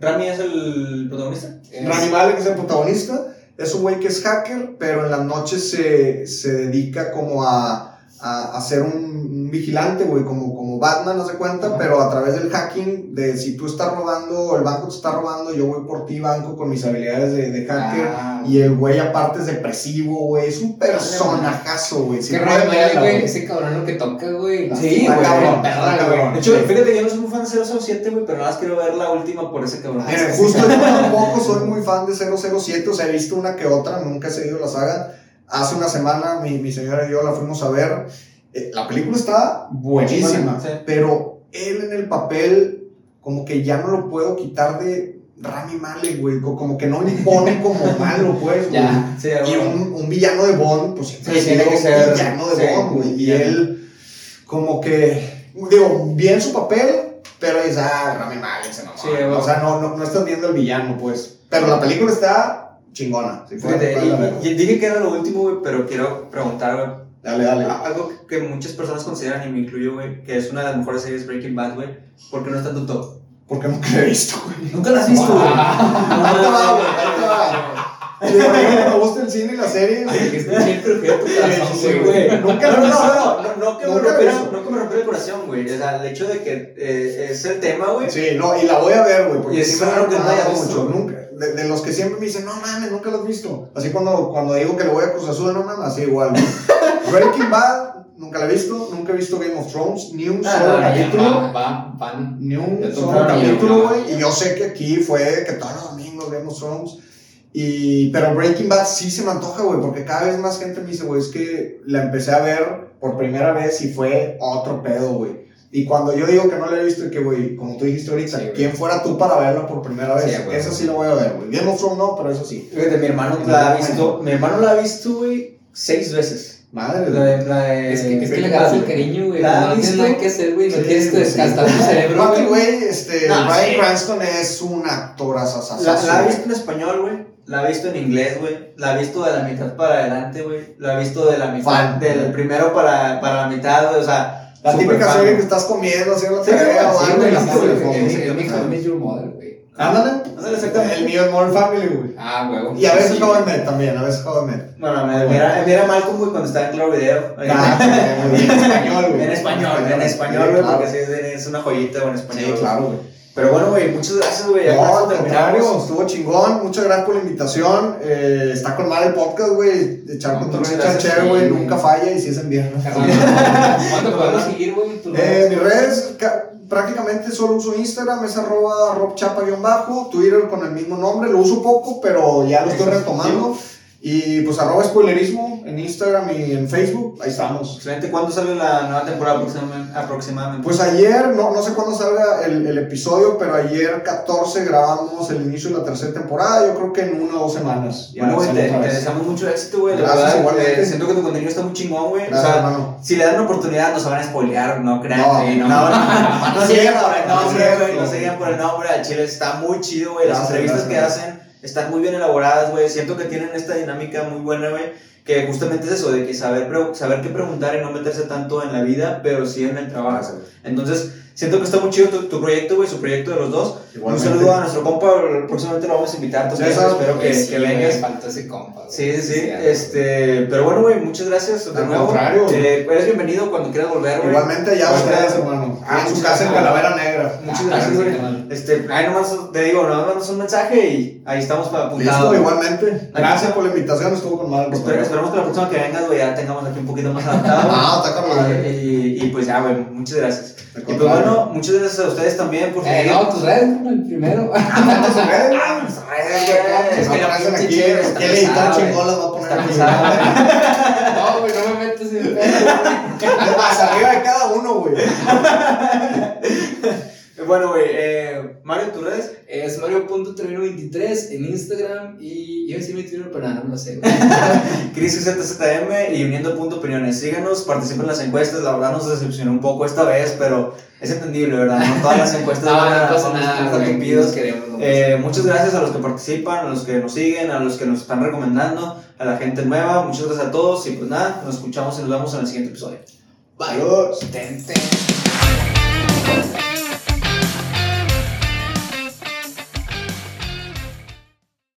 ¿Rami es el protagonista? Es- Rami Malek es el protagonista. Es un güey que es hacker, pero en las noches se, se dedica como a, a, a ser un, un vigilante, güey, como, como Batman, no se cuenta, pero a través del hacking, de si tú estás robando, o el banco te está robando, yo voy por ti, banco, con mis habilidades de, de hacker. Ah, Y el güey aparte es depresivo, güey, es un personajazo, güey. Qué raro, güey. Ese cabrón lo que toca, güey. Sí, güey. cabrón, cabrón. De hecho, Sí. fíjate yo no soy muy fan de 007, güey, pero nada más quiero ver la última por ese cabrón. Mira, justo yo tampoco soy muy fan de 007, o sea, he visto una que otra, nunca he seguido la saga. Hace una semana mi, mi señora y yo la fuimos a ver. Eh, la película está buenísima, Sí. pero él en el papel, como que ya no lo puedo quitar de Rami Malek, güey. co- Como que no me impone como malo, pues, güey. Ya. Sí, Y un, un villano de Bond, pues siempre Sí, tiene que ser- villano de Bond, güey. Y él, como que, digo, bien su papel, pero dices, ah, Rami Malek se mamó. Güey. o sea, no, no, no estás viendo el villano, pues. Pero la película está chingona. Si pueden, Fíjate, pueden verla. y, y dije que era lo último, güey, pero quiero preguntar. Dale, dale. a- Algo que muchas personas consideran, y me incluyo, güey, que es una de las mejores series Breaking Bad, güey. ¿Por qué no está en tu top? Porque nunca la he visto, güey. Nunca la has visto, güey. Ahí te va, güey, ahí te va. Digo, a mí no me gusta el cine y la serie. Nunca No, no, visto. no, no, no que me rompiera el corazón, güey. O sea, el hecho de que eh, es el tema, güey. Sí, no, y la voy a ver, güey, Y porque es raro han que no recomendado visto. Nunca, de, de los que siempre me dicen, no mames, nunca lo has visto. Así cuando, cuando digo que le voy a Cruz Azul, no mames, así igual. Breaking Bad, nunca la he visto. Nunca he visto Game of Thrones, ni un Ah, solo capítulo. va, va, van. Ni un solo capítulo, güey. Y yo sé que aquí fue que todos los domingos Game of Thrones. Y, pero Breaking Bad sí se me antoja, güey, porque cada vez más gente me dice, güey, es que la empecé a ver por primera vez y fue otro pedo, güey. Y cuando yo digo que no la he visto y que, güey, como tú dijiste ahorita, Sí. ¿quién fuera tú para verla por primera vez? Sí, güey. Esa sí la voy a ver, güey. Game of Thrones no, pero eso sí. Fíjate, mi hermano la ha visto, mi hermano la ha visto, güey, seis veces. Madre, La de, la de Es que, es que le agarras el cariño, güey. ¿La No tienes nada que hacer, güey. No tienes que desgastar tu cerebro, Aparte, güey. este, No, Bryan sí. Cranston es un actor asasasazo. La, la ha visto en español, güey. La ha visto en inglés, güey. La ha visto de la mitad para adelante, güey. La ha visto de la mitad, Fan. del primero para, para la mitad, güey. O sea, La típica serie que estás comiendo, haciendo la Sí, tarea o sí, algo I Met Your Mother, güey. Ándale. Ándale, exactamente. El mío es Modern Family, güey. Ah, güey. Y a veces Sí, How también, a veces How. Bueno, me mira, mira Malcolm, güey, cuando estaba en Claro Video. Ah, en español, güey. En español, en español, güey, porque sí, es, una joyita, en español. Sí, claro, güey. Pero bueno, güey, muchas gracias, güey. No, al contrario, estuvo chingón. Muchas gracias por la invitación. Eh, está con mal el podcast, güey. De echar No, con tu güey. Nunca falla y si es en viernes. ¿Cuánto podemos seguir, güey? Eh, mis redes, ca- prácticamente solo uso Instagram, es arroba robchapa-bajo, Twitter con el mismo nombre, lo uso poco, pero ya lo estoy retomando. Y pues arroba spoilerismo en Instagram y en Facebook, ahí estamos. Excelente. ¿Cuándo sale la nueva temporada aproximadamente? Pues ayer, no, no sé cuándo salga el, el episodio, pero ayer 14 grabamos el inicio de la tercera temporada, yo creo que en una o dos semanas. ya Bueno, te, te deseamos mucho éxito, güey. Gracias, igualmente. eh, siento que tu contenido está muy chingón, güey. O Gracias, sea, hermano. si le dan una oportunidad, no se van a spoilear, no crean. No, sí, no, no, no, no, no, no, sigan no, por el no, nombre, no, güey. no. No sigan por el nombre. Al chile está muy chido, güey. Las Gracias, entrevistas que gracias. hacen están muy bien elaboradas, güey. Siento que tienen esta dinámica muy buena, güey. que justamente es eso, de que saber, saber qué preguntar y no meterse tanto en la vida, pero sí en el trabajo. Entonces, siento que está muy chido tu, tu proyecto, güey, su proyecto de los dos. Un Igualmente. saludo a nuestro compa, próximamente lo vamos a invitar también, eso, espero que, sí, que vengas. falta ese compa. güey. Sí, sí, sí. Sí, Este, pero bueno, güey, muchas gracias de Al nuevo. contrario. Eh, eres bienvenido cuando quieras volver, güey. Igualmente ya ustedes, hermano. Ah, en su casa en. Calavera Negra. Muchas Ah, gracias, güey. Este, ahí nomás te digo, nomás mandas un mensaje y ahí estamos para apuntar. Igualmente. Gracias por la invitación, estuvo con madre. Espero- esperemos que la próxima que vengas, güey, ya tengamos aquí un poquito más adaptado. Ah, está con madre. y, y pues ya, güey, muchas gracias. Y pues bueno, muchas gracias a ustedes también por Eh, no, tus redes, carnal, primero. ¿Cuántas redes, güey? Es Es que la pinche aquí. chévere está ¿Qué editor pesada, güey. chingón las va a poner. No, güey, no me metes en pedo. Más arriba de cada uno, güey. Bueno, güey, eh, Mario, ¿tus redes? Es Mario.trevino23 en Instagram y a decir mi Twitter, pero nada, no lo sé. güey. Crisis ZZM y Uniendo Punto Opiniones. Síganos, participen en las encuestas. La verdad nos decepcionó un poco esta vez, pero es entendible, ¿verdad? No todas las encuestas No, van a- no a nada, queremos, Eh, muchas gracias a los que participan, a los que nos siguen, a los que nos están recomendando, a la gente nueva. Muchas gracias a todos y pues nada, nos escuchamos y nos vemos en el siguiente episodio. Ten, ten.